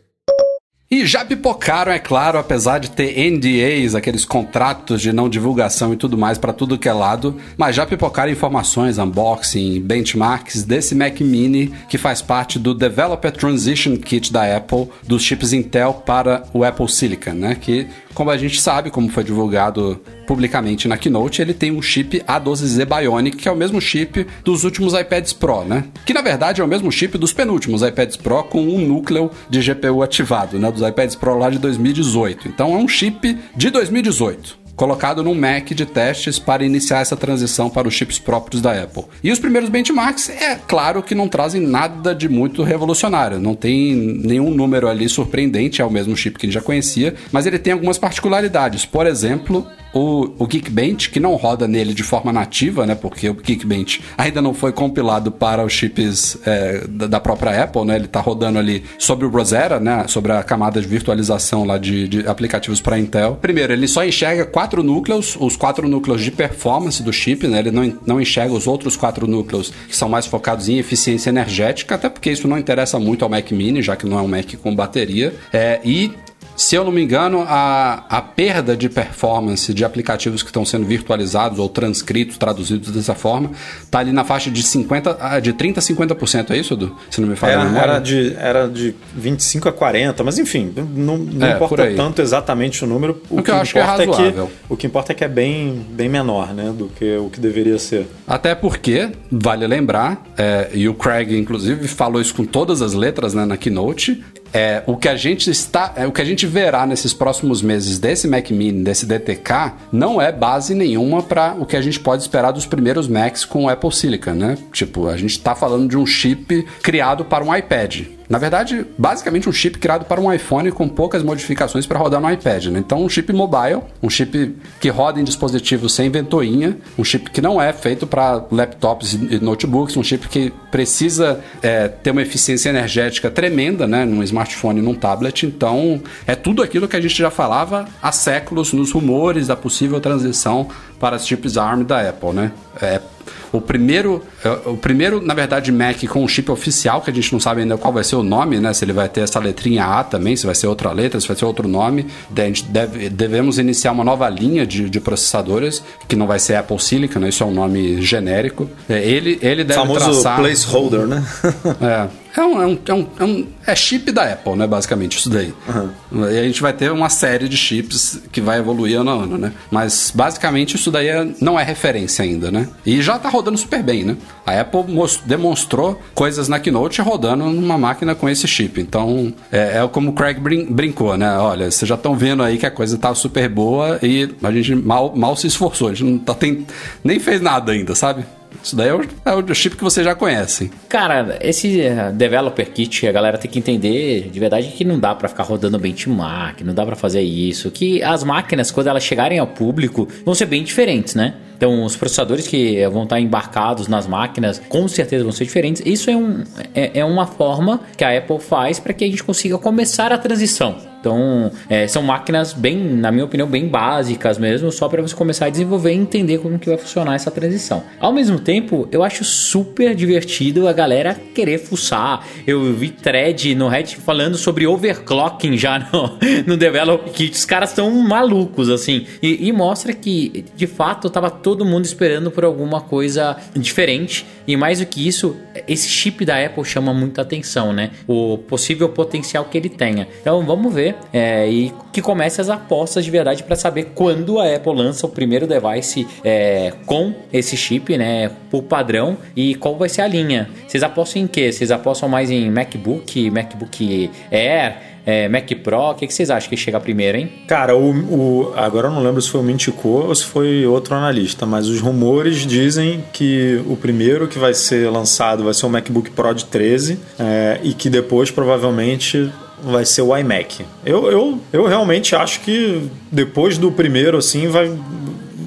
[SPEAKER 1] E já pipocaram, é claro, apesar de ter NDAs, aqueles contratos de não divulgação e tudo mais para tudo que é lado, mas já pipocaram informações, unboxing, benchmarks desse Mac Mini que faz parte do Developer Transition Kit da Apple dos chips Intel para o Apple Silicon, né? Que, como a gente sabe, como foi divulgado publicamente na Keynote, ele tem um chip A12Z Bionic, que é o mesmo chip dos últimos iPads Pro, né? Que na verdade é o mesmo chip dos penúltimos iPads Pro com um núcleo de GPU ativado, né? Dos iPads Pro lá de 2018. Então é um chip de 2018 colocado num Mac de testes para iniciar essa transição para os chips próprios da Apple. E os primeiros benchmarks, é claro que não trazem nada de muito revolucionário, não tem nenhum número ali surpreendente, é o mesmo chip que gente já conhecia, mas ele tem algumas particularidades. Por exemplo, o, o Geekbench, que não roda nele de forma nativa, né? Porque o Geekbench ainda não foi compilado para os chips é, da, própria Apple, né? Ele está rodando ali sobre o Rosetta, né? Sobre a camada de virtualização lá de, de aplicativos para Intel. Primeiro, ele só enxerga quatro núcleos, os quatro núcleos de performance do chip, né? Ele não, não enxerga os outros quatro núcleos que são mais focados em eficiência energética, até porque isso não interessa muito ao Mac Mini, já que não é um Mac com bateria. É, e se eu não me engano, a, a perda de performance de aplicativos que estão sendo virtualizados ou transcritos, traduzidos dessa forma, tá ali na faixa de 50, ah, de 30 a 50%, é isso, Edu? Se não me falha a
[SPEAKER 3] Era,
[SPEAKER 1] memória.
[SPEAKER 3] era, de, era de 25 a 40, mas enfim, não, não
[SPEAKER 1] É, por
[SPEAKER 3] importa tanto exatamente o número. O,
[SPEAKER 1] O que eu acho que é
[SPEAKER 3] importa
[SPEAKER 1] razoável.
[SPEAKER 3] o que importa é que é bem, bem menor, né? Do que o que deveria ser.
[SPEAKER 1] Até porque, vale lembrar, é, e o Craig, inclusive, falou isso com todas as letras né, na keynote. É, o que a gente está, é, o que a gente verá nesses próximos meses desse Mac Mini, desse DTK, não é base nenhuma para o que a gente pode esperar dos primeiros Macs com o Apple Silicon, né? Tipo, a gente está falando de um chip criado para um iPad. Na verdade, basicamente um chip criado para um iPhone com poucas modificações para rodar no iPad. Né? Então, um chip mobile, um chip que roda em dispositivos sem ventoinha, um chip que não é feito para laptops e notebooks, um chip que precisa é, ter uma eficiência energética tremenda né? num smartphone num tablet. Então, é tudo aquilo que a gente já falava há séculos nos rumores da possível transição para os chips ARM da Apple. Né? É, o primeiro, é, o primeiro, na verdade, Mac com um chip oficial, que a gente não sabe ainda qual vai ser o nome, né? Se ele vai ter essa letrinha A também, se vai ser outra letra, se vai ser outro nome. Deve, devemos iniciar uma nova linha de, de processadores, que não vai ser Apple Silicon, né? Isso é um nome genérico. É, ele, ele deve
[SPEAKER 3] Famoso
[SPEAKER 1] traçar...
[SPEAKER 3] placeholder, né?
[SPEAKER 1] é. É um, é, um, é, um, é, um, é chip da Apple, né? Basicamente, isso daí. Uhum. E a gente vai ter uma série de chips que vai evoluir ano a ano, né? Mas basicamente isso daí é, não é referência ainda, né? E já tá rodando super bem, né? A Apple demonstrou coisas na Keynote rodando numa máquina com esse chip. Então, é, é como o Craig brin brincou, né? Olha, vocês já estão vendo aí que a coisa tá super boa e a gente mal, mal se esforçou. A gente não tá, tem, nem fez nada ainda, sabe? Isso daí é o, é o chip que vocês já conhecem.
[SPEAKER 2] Cara, esse eh, developer kit, a galera tem que entender de verdade que não dá para ficar rodando benchmark, não dá para fazer isso. Que as máquinas, quando elas chegarem ao público, vão ser bem diferentes, né? Então, os processadores que vão estar embarcados nas máquinas com certeza vão ser diferentes. Isso é, um, é, é uma forma que a Apple faz para que a gente consiga começar a transição. Então, é, são máquinas bem, na minha opinião, bem básicas mesmo, só para você começar a desenvolver e entender como que vai funcionar essa transição. Ao mesmo tempo, eu acho super divertido a galera querer fuçar. Eu vi thread no Reddit falando sobre overclocking já no, no Develop Kit. Os caras estão malucos, assim. E, e, mostra que, de fato, tava todo mundo esperando por alguma coisa diferente. E mais do que isso, esse chip da Apple chama muita atenção, né? O possível potencial que ele tenha. Então, vamos ver é, e que comece as apostas de verdade para saber quando a Apple lança o primeiro device é, com esse chip, né, por padrão e qual vai ser a linha. Vocês apostam em quê? Vocês apostam mais em MacBook, MacBook Air? É, Mac Pro, o que, que, vocês acham que chega primeiro, hein?
[SPEAKER 3] Cara, o, o, agora eu não lembro se foi o Mintico ou se foi outro analista, mas os rumores dizem que o primeiro que vai ser lançado vai ser o MacBook Pro de 13 é, e que depois provavelmente vai ser o iMac. Eu, eu, eu realmente acho que depois do primeiro, assim, vai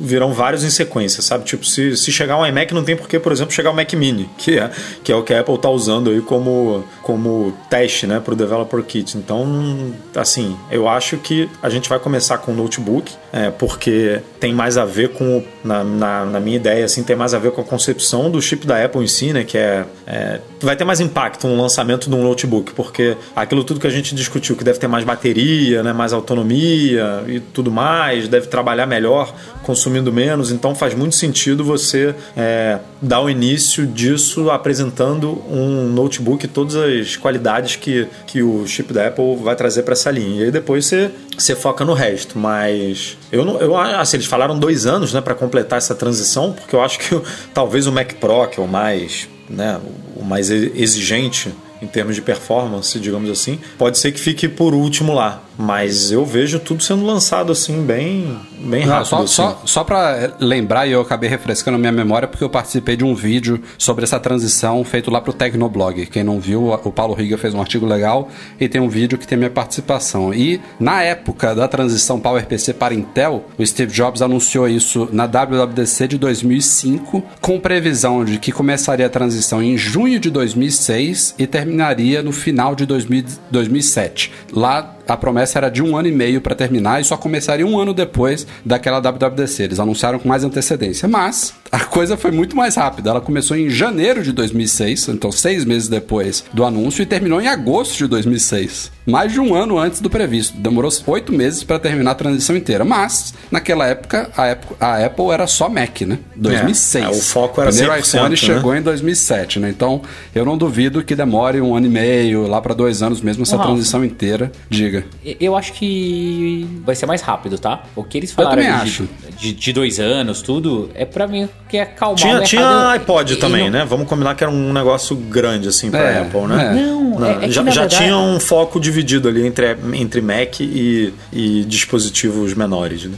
[SPEAKER 3] virão vários em sequência, sabe? Tipo, se, se chegar um iMac, não tem por que, por exemplo, chegar um Mac Mini, que é, que é o que a Apple está usando aí como, como teste, né, para o Developer Kit. Então, assim, eu acho que a gente vai começar com o notebook, é, porque tem mais a ver com, na, na, na, minha ideia, assim, tem mais a ver com a concepção do chip da Apple em si, né, que é, é vai ter mais impacto no lançamento de um notebook, porque aquilo tudo que a gente discutiu, que deve ter mais bateria, né, mais autonomia e tudo mais, deve trabalhar melhor, consumir consumindo menos, então faz muito sentido você é, dar o início disso apresentando um notebook todas as qualidades que, que o chip da Apple vai trazer para essa linha. E aí depois você, você foca no resto. Mas eu não, eu assim, eles falaram dois anos, né, para completar essa transição, porque eu acho que talvez o Mac Pro, que é o mais, né, o mais exigente em termos de performance, digamos assim, pode ser que fique por último lá. Mas eu vejo tudo sendo lançado assim, bem, bem rápido. Não,
[SPEAKER 1] só,
[SPEAKER 3] assim.
[SPEAKER 1] só, só para lembrar, e eu acabei refrescando a minha memória, porque eu participei de um vídeo sobre essa transição feito lá para o Tecnoblog. Quem não viu, o Paulo Riga fez um artigo legal e tem um vídeo que tem minha participação. E na época da transição PowerPC para Intel, o Steve Jobs anunciou isso na WWDC de 2005, com previsão de que começaria a transição em junho de 2006 e terminaria terminaria no final de 2000, 2007. Lá a promessa era de um ano e meio para terminar e só começaria um ano depois daquela WWDC. Eles anunciaram com mais antecedência. Mas a coisa foi muito mais rápida. Ela começou em janeiro de 2006, então seis meses depois do anúncio, e terminou em agosto de 2006. Mais de um ano antes do previsto. Demorou oito meses para terminar a transição inteira. Mas, naquela época, a, época, a Apple era só Mac, né? 2006. É, é,
[SPEAKER 3] o foco era
[SPEAKER 1] o primeiro iPhone né? chegou em 2007, né? Então, eu não duvido que demore um ano e meio, lá para dois anos mesmo, essa transição inteira. Diga.
[SPEAKER 2] Eu acho que vai ser mais rápido, tá? O que eles falaram de, de, de, dois anos, tudo, é pra mim que é acalmar
[SPEAKER 3] tinha, o Tinha iPod também, não... né? Vamos combinar que era um negócio grande, assim, pra é, Apple, né?
[SPEAKER 2] É. Não, não, é, é
[SPEAKER 3] já,
[SPEAKER 2] já
[SPEAKER 3] verdade... tinha um foco dividido ali entre, entre Mac e, e dispositivos menores, né?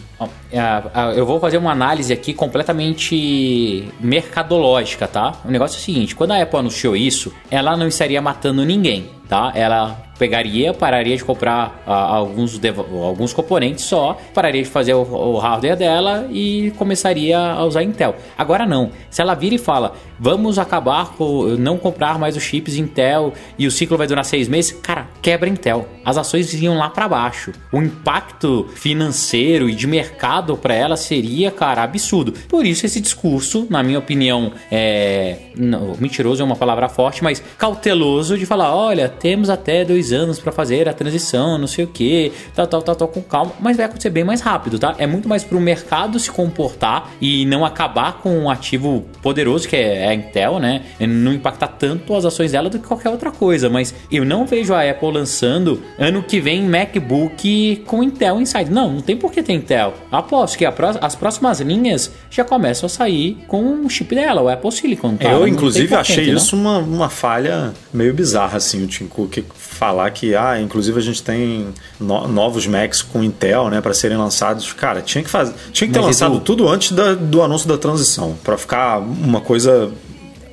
[SPEAKER 2] Eu vou fazer uma análise aqui completamente mercadológica, tá? O negócio é o seguinte: quando a Apple anunciou isso, ela não estaria matando ninguém, tá? Ela pegaria, pararia de comprar alguns, alguns componentes só, pararia de fazer o, o, hardware dela e começaria a usar Intel. Agora não. Se ela vira e fala, vamos acabar com não comprar mais os chips Intel e o ciclo vai durar seis meses. Cara, quebra Intel. As ações iam lá para baixo. O impacto financeiro e de mercado para ela seria, cara, absurdo. Por isso esse discurso, na minha opinião, é não, mentiroso é uma palavra forte, mas cauteloso de falar, olha, temos até dois anos para fazer a transição, não sei o que, tal, tal, tal, tal, com calma. Mas vai acontecer bem mais rápido, tá? É muito mais para o mercado se comportar e não acabar com um ativo poderoso que é a Intel, né? E não impactar tanto as ações dela do que qualquer outra coisa. Mas eu não vejo a Apple lançando ano que vem MacBook com Intel Inside. Não, não tem por que ter Intel. Aposto que as próximas linhas já começam a sair com o chip dela, o Apple Silicon. Tá?
[SPEAKER 3] Eu,
[SPEAKER 2] Não
[SPEAKER 3] inclusive, achei
[SPEAKER 2] entendeu?
[SPEAKER 3] isso uma, uma falha meio bizarra, assim, o Tim Cook falar que, ah, inclusive a gente tem no- novos Macs com Intel, né, para serem lançados. Cara, tinha que fazer, tinha que ter
[SPEAKER 2] Mas,
[SPEAKER 3] lançado
[SPEAKER 2] Edu-
[SPEAKER 3] tudo antes da- do anúncio da transição, para ficar uma coisa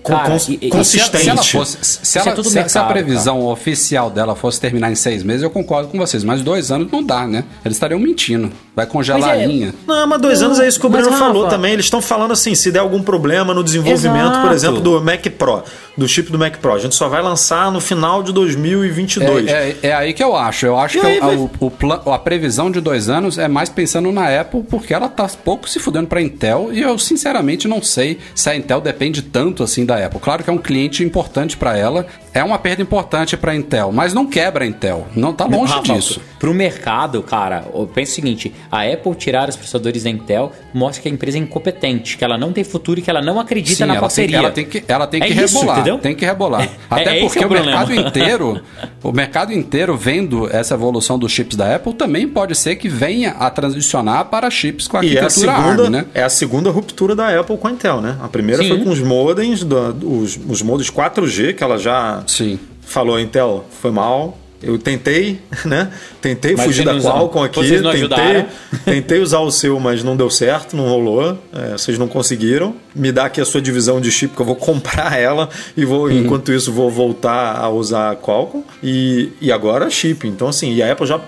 [SPEAKER 2] Cara,
[SPEAKER 3] cons-
[SPEAKER 2] e- e-
[SPEAKER 3] consistente.
[SPEAKER 1] Se ela fosse, se,
[SPEAKER 2] Isso
[SPEAKER 1] ela-
[SPEAKER 2] é
[SPEAKER 1] se- a previsão oficial dela fosse terminar em seis meses, eu concordo com vocês. Mas dois anos não dá, né? Eles estariam mentindo. Vai congelar
[SPEAKER 2] é-
[SPEAKER 1] a linha.
[SPEAKER 3] Não, mas dois
[SPEAKER 2] Não,
[SPEAKER 3] anos é isso que o
[SPEAKER 2] mas,
[SPEAKER 3] Breno falou
[SPEAKER 2] Rafa-
[SPEAKER 3] também. Eles estão falando assim, se der algum problema no desenvolvimento, por
[SPEAKER 2] Exato.
[SPEAKER 3] exemplo, do Mac Pro, do chip do Mac Pro, a gente só vai lançar no final de 2022.
[SPEAKER 1] É, é- é aí que eu acho. Eu acho
[SPEAKER 3] E
[SPEAKER 1] que
[SPEAKER 3] aí
[SPEAKER 1] a,
[SPEAKER 3] vai-
[SPEAKER 1] o, o a previsão de dois anos é mais pensando na Apple, porque ela tá pouco se fudendo pra Intel. E eu, sinceramente, não sei se a Intel depende tanto assim da Apple. Claro que é um cliente importante pra ela, é uma perda importante pra Intel, mas não quebra a Intel. Não tá longe
[SPEAKER 2] Rafa,
[SPEAKER 1] disso.
[SPEAKER 2] Pro mercado, cara, pensa o seguinte: a Apple tirar os processadores da Intel mostra que a empresa é incompetente, que ela não tem futuro e que ela não acredita
[SPEAKER 1] Sim,
[SPEAKER 2] na
[SPEAKER 1] ela tem,
[SPEAKER 2] parceria.
[SPEAKER 1] ela tem que, ela tem
[SPEAKER 2] É
[SPEAKER 1] que
[SPEAKER 2] isso,
[SPEAKER 1] rebolar.
[SPEAKER 2] entendeu?
[SPEAKER 1] Tem que rebolar.
[SPEAKER 2] É-
[SPEAKER 1] Até
[SPEAKER 2] é esse
[SPEAKER 1] porque
[SPEAKER 2] que é
[SPEAKER 1] o,
[SPEAKER 2] o
[SPEAKER 1] mercado inteiro, o mercado inteiro vendo essa evolução dos chips da Apple, também pode ser que venha a transicionar para chips com
[SPEAKER 3] E é a
[SPEAKER 1] arquitetura
[SPEAKER 3] segunda,
[SPEAKER 1] ARM, né?
[SPEAKER 3] é a segunda ruptura da Apple com a Intel, né? A primeira
[SPEAKER 2] Sim.
[SPEAKER 3] foi com os modems, do- os, os modems 4G, que ela já
[SPEAKER 1] Sim.
[SPEAKER 3] falou, Intel, foi mal. Eu tentei, né? Tentei
[SPEAKER 2] Mas
[SPEAKER 3] fugir da. Qualcomm aqui. Tentei,
[SPEAKER 2] ajudaram.
[SPEAKER 3] tentei usar o seu, mas não deu certo, não rolou. É, vocês não conseguiram. Me dá aqui a sua divisão de chip, que eu vou comprar ela e vou,
[SPEAKER 2] Uhum.
[SPEAKER 3] enquanto isso, vou voltar a usar a Qualcomm. E, e agora chip. Então, assim, e a Apple já.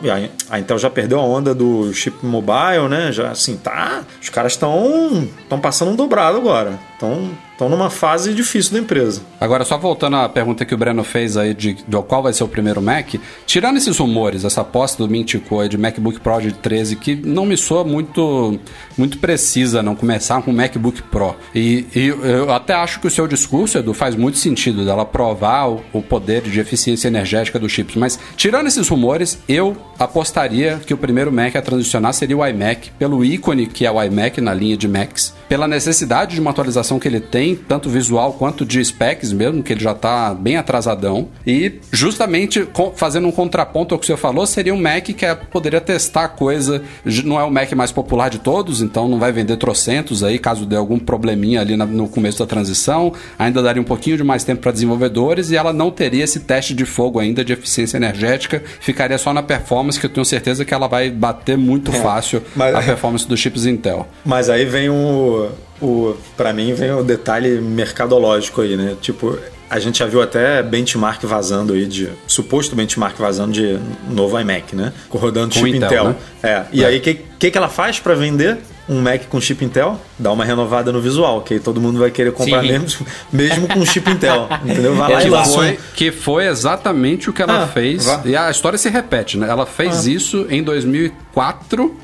[SPEAKER 3] A Intel já perdeu a onda do chip mobile, né? Já assim, tá. Os caras estão estão passando um dobrado agora. Estão estão numa fase difícil da empresa.
[SPEAKER 1] Agora, só voltando à pergunta que o Breno fez aí de, de qual vai ser o primeiro Mac, tirando esses rumores, essa aposta do Mintico de MacBook Pro de 13, que não me soa muito, muito precisa não começar com MacBook Pro. E, e eu até acho que o seu discurso, Edu, faz muito sentido dela provar o, o poder de eficiência energética dos chips. Mas, tirando esses rumores, eu apostaria que o primeiro Mac a transicionar seria o iMac, pelo ícone que é o iMac na linha de Macs, pela necessidade de uma atualização que ele tem, tanto visual quanto de specs mesmo, que ele já está bem atrasadão. E justamente co- fazendo um contraponto ao que o senhor falou, seria um Mac que é- poderia testar coisa. J- Não é o Mac mais popular de todos, então não vai vender trocentos aí, caso dê algum probleminha ali na- no começo da transição. Ainda daria um pouquinho de mais tempo para desenvolvedores e ela não teria esse teste de fogo ainda de eficiência energética. Ficaria só na performance, que eu tenho certeza que ela vai bater muito fácil
[SPEAKER 3] mas-
[SPEAKER 1] a performance dos chips Intel.
[SPEAKER 3] Mas aí vem o, o para mim vem o detalhe mercadológico aí, né? Tipo, a gente já viu até benchmark vazando aí de suposto benchmark vazando de novo iMac, né? Rodando
[SPEAKER 1] Com
[SPEAKER 3] chip
[SPEAKER 1] Intel,
[SPEAKER 3] Intel.
[SPEAKER 1] né?
[SPEAKER 3] É. E
[SPEAKER 1] É.
[SPEAKER 3] aí o que, que que ela faz para vender? Um Mac com chip Intel, dá uma renovada no visual, que aí todo mundo vai querer comprar
[SPEAKER 2] Sim.
[SPEAKER 3] mesmo, mesmo com chip Intel, entendeu? Vai lá
[SPEAKER 1] que,
[SPEAKER 3] e
[SPEAKER 1] foi, que foi exatamente o que ela
[SPEAKER 3] Ah,
[SPEAKER 1] fez.
[SPEAKER 3] vá.
[SPEAKER 1] E a história se repete, né? Ela fez isso em 2004.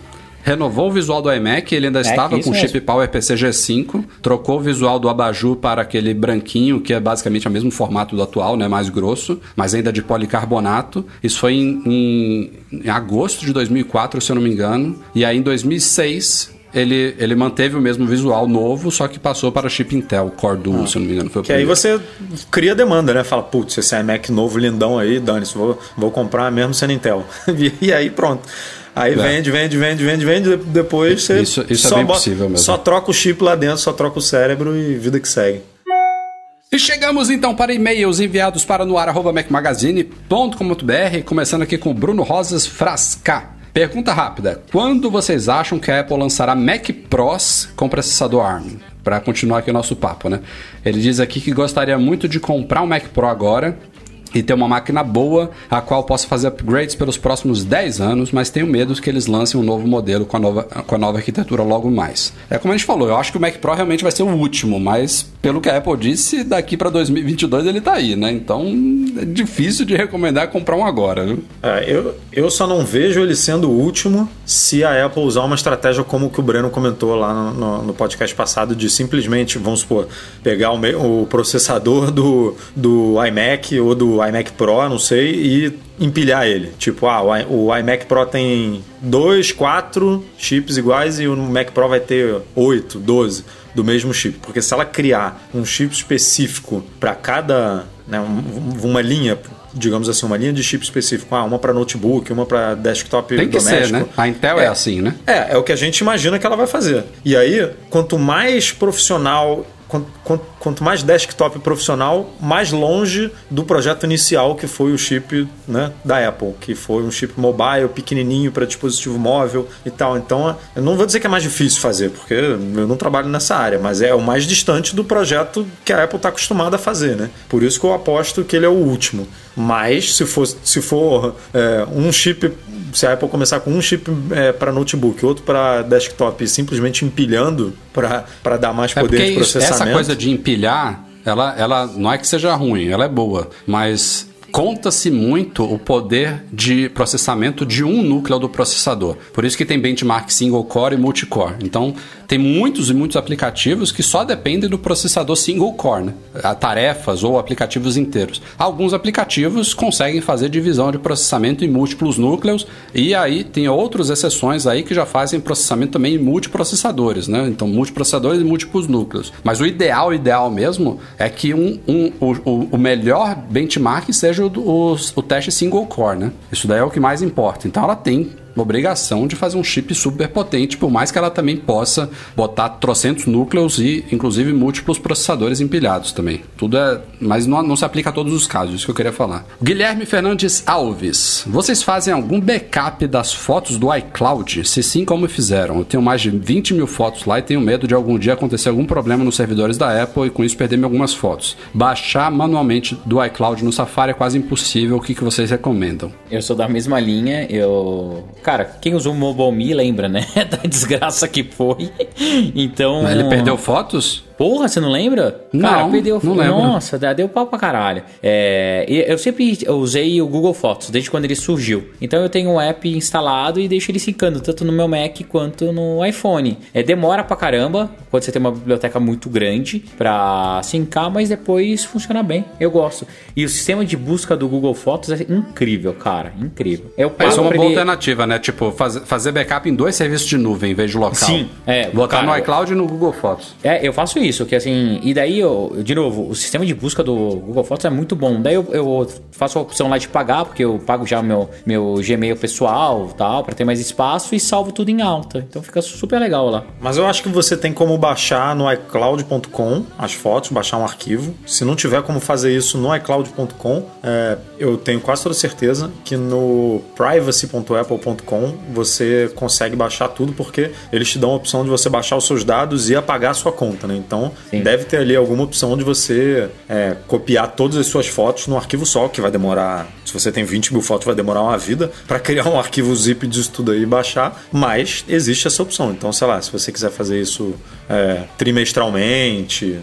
[SPEAKER 1] Renovou o visual do iMac, ele ainda estava
[SPEAKER 2] É, isso
[SPEAKER 1] com
[SPEAKER 2] mesmo.
[SPEAKER 1] chip Power PCG5, trocou o visual do abajur para aquele branquinho, que é basicamente o mesmo formato do atual, né, mais grosso, mas ainda de policarbonato. Isso foi em, em- em agosto de 2004, se eu não me engano. E aí em 2006 ele, ele manteve o mesmo visual novo, só que passou para chip Intel, Core Duo, se eu não me engano. Foi o
[SPEAKER 3] Ah. Que aí você cria demanda, né? Fala, putz, esse iMac novo, lindão aí, dane-se, vou, vou comprar mesmo sendo Intel. e aí pronto. Aí vende, vende, vende, vende, vende, depois você
[SPEAKER 1] É. Isso- isso é
[SPEAKER 3] só
[SPEAKER 1] bem possível mesmo.
[SPEAKER 3] Só troca o chip lá dentro, só troca o cérebro e vida que segue.
[SPEAKER 1] E chegamos então para e-mails enviados para no ar@macmagazine.com.br, começando aqui com Bruno Rosas Frasca. Pergunta rápida: quando vocês acham que a Apple lançará Mac Pros com processador ARM? Para continuar aqui o nosso papo, né? Ele diz aqui que gostaria muito de comprar um Mac Pro agora, e ter uma máquina boa, a qual possa fazer upgrades pelos próximos 10 anos, mas tenho medo que eles lancem um novo modelo com a nova, com a nova arquitetura logo mais. É como a gente falou, eu acho que o Mac Pro realmente vai ser o último, mas pelo que a Apple disse, daqui para 2022 ele tá aí, né? Então é difícil de recomendar comprar um agora, viu?
[SPEAKER 3] É, eu, eu só não vejo ele sendo o último se a Apple usar uma estratégia como o que o Breno comentou lá no, no, no podcast passado, de simplesmente, vamos supor, pegar o, o processador do, do iMac ou do iMac Pro, não sei, e empilhar ele. Tipo, ah, o iMac Pro tem dois, quatro chips iguais e o Mac Pro vai ter oito, doze do mesmo chip. Porque se ela criar um chip específico para cada, né, uma linha digamos assim, uma linha de chip específico, ah, uma para notebook, uma para desktop
[SPEAKER 1] Tem que
[SPEAKER 3] doméstico.
[SPEAKER 1] Ser, né? A Intel é, é assim, né?
[SPEAKER 3] É, é o que a gente imagina que ela vai fazer. E aí, quanto mais profissional quanto, quanto, mais desktop profissional, mais longe do projeto inicial que foi o chip né, da Apple, que foi um chip mobile pequenininho para dispositivo móvel e tal. Então, eu não vou dizer que é mais difícil fazer, porque eu não trabalho nessa área, mas é o mais distante do projeto que a Apple está acostumada a fazer, né? Por isso que eu aposto que ele é o último. Mas se for, se for é, um chip, se a Apple começar com um chip é, para notebook, outro para desktop, simplesmente empilhando para dar mais é poder de processamento.
[SPEAKER 1] Essa coisa de empilhar, ela, ela não é que seja ruim, ela é boa, mas conta-se muito o poder de processamento de um núcleo do processador. Por isso que tem benchmark single core e multicore. Então, tem muitos e muitos aplicativos que só dependem do processador single core, né? tarefas ou aplicativos inteiros. Alguns aplicativos conseguem fazer divisão de processamento em múltiplos núcleos e aí tem outras exceções aí que já fazem processamento também em multiprocessadores, né? Então, multiprocessadores e múltiplos núcleos. Mas o ideal, ideal mesmo, é que um, um o, o melhor benchmark seja o, o, o teste single core, né? Isso daí é o que mais importa. Então, ela tem obrigação de fazer um chip super potente, por mais que ela também possa botar trocentos núcleos e, inclusive, múltiplos processadores empilhados também. Tudo é. Mas não, não se aplica a todos os casos, isso que eu queria falar. Guilherme Fernandes Alves. Vocês fazem algum backup das fotos do iCloud? Se sim, como fizeram? Eu tenho mais de 20 mil fotos lá e tenho medo de algum dia acontecer algum problema nos servidores da Apple e com isso perder algumas fotos. Baixar manualmente do iCloud no Safari é quase impossível. O que, que vocês recomendam?
[SPEAKER 2] Eu sou da mesma linha, eu Cara, quem usou o Mobile Me lembra, né? da desgraça que foi. Então.
[SPEAKER 1] Mas ele perdeu fotos?
[SPEAKER 2] Porra, você não lembra?
[SPEAKER 1] Não, Cara, perdeu não lembro.
[SPEAKER 2] Nossa, deu pau pra caralho. É, eu sempre usei o Google Fotos, desde quando ele surgiu. Então eu tenho um app instalado e deixo ele sincando, tanto no meu Mac quanto no iPhone. É, demora pra caramba, quando você tem uma biblioteca muito grande pra sincar, mas depois funciona bem. Eu gosto. E o sistema de busca do Google Fotos é incrível, cara. Incrível.
[SPEAKER 1] Eu é, é uma boa ele... alternativa, né? Tipo, faz, fazer backup em dois serviços de nuvem em vez de local.
[SPEAKER 2] Sim, é.
[SPEAKER 1] Botar cara, no iCloud e no Google Fotos.
[SPEAKER 2] É, eu faço isso isso, que assim, e daí, eu, de novo, o sistema de busca do Google Fotos é muito bom. Daí eu, eu faço a opção lá de pagar, porque eu pago já meu, meu Gmail pessoal tal, para ter mais espaço e salvo tudo em alta. Então fica super legal lá.
[SPEAKER 3] Mas eu acho que você tem como baixar no iCloud.com as fotos, baixar um arquivo. Se não tiver como fazer isso no iCloud.com, é, eu tenho quase toda certeza que no privacy.apple.com você consegue baixar tudo, porque eles te dão a opção de você baixar os seus dados e apagar a sua conta, né? Então então, Sim. deve ter ali alguma opção de você é, copiar todas as suas fotos num arquivo só, que vai demorar. Se você tem 20 mil fotos, vai demorar uma vida para criar um arquivo zip disso tudo aí e baixar. Mas existe essa opção. Então, sei lá, se você quiser fazer isso é, trimestralmente,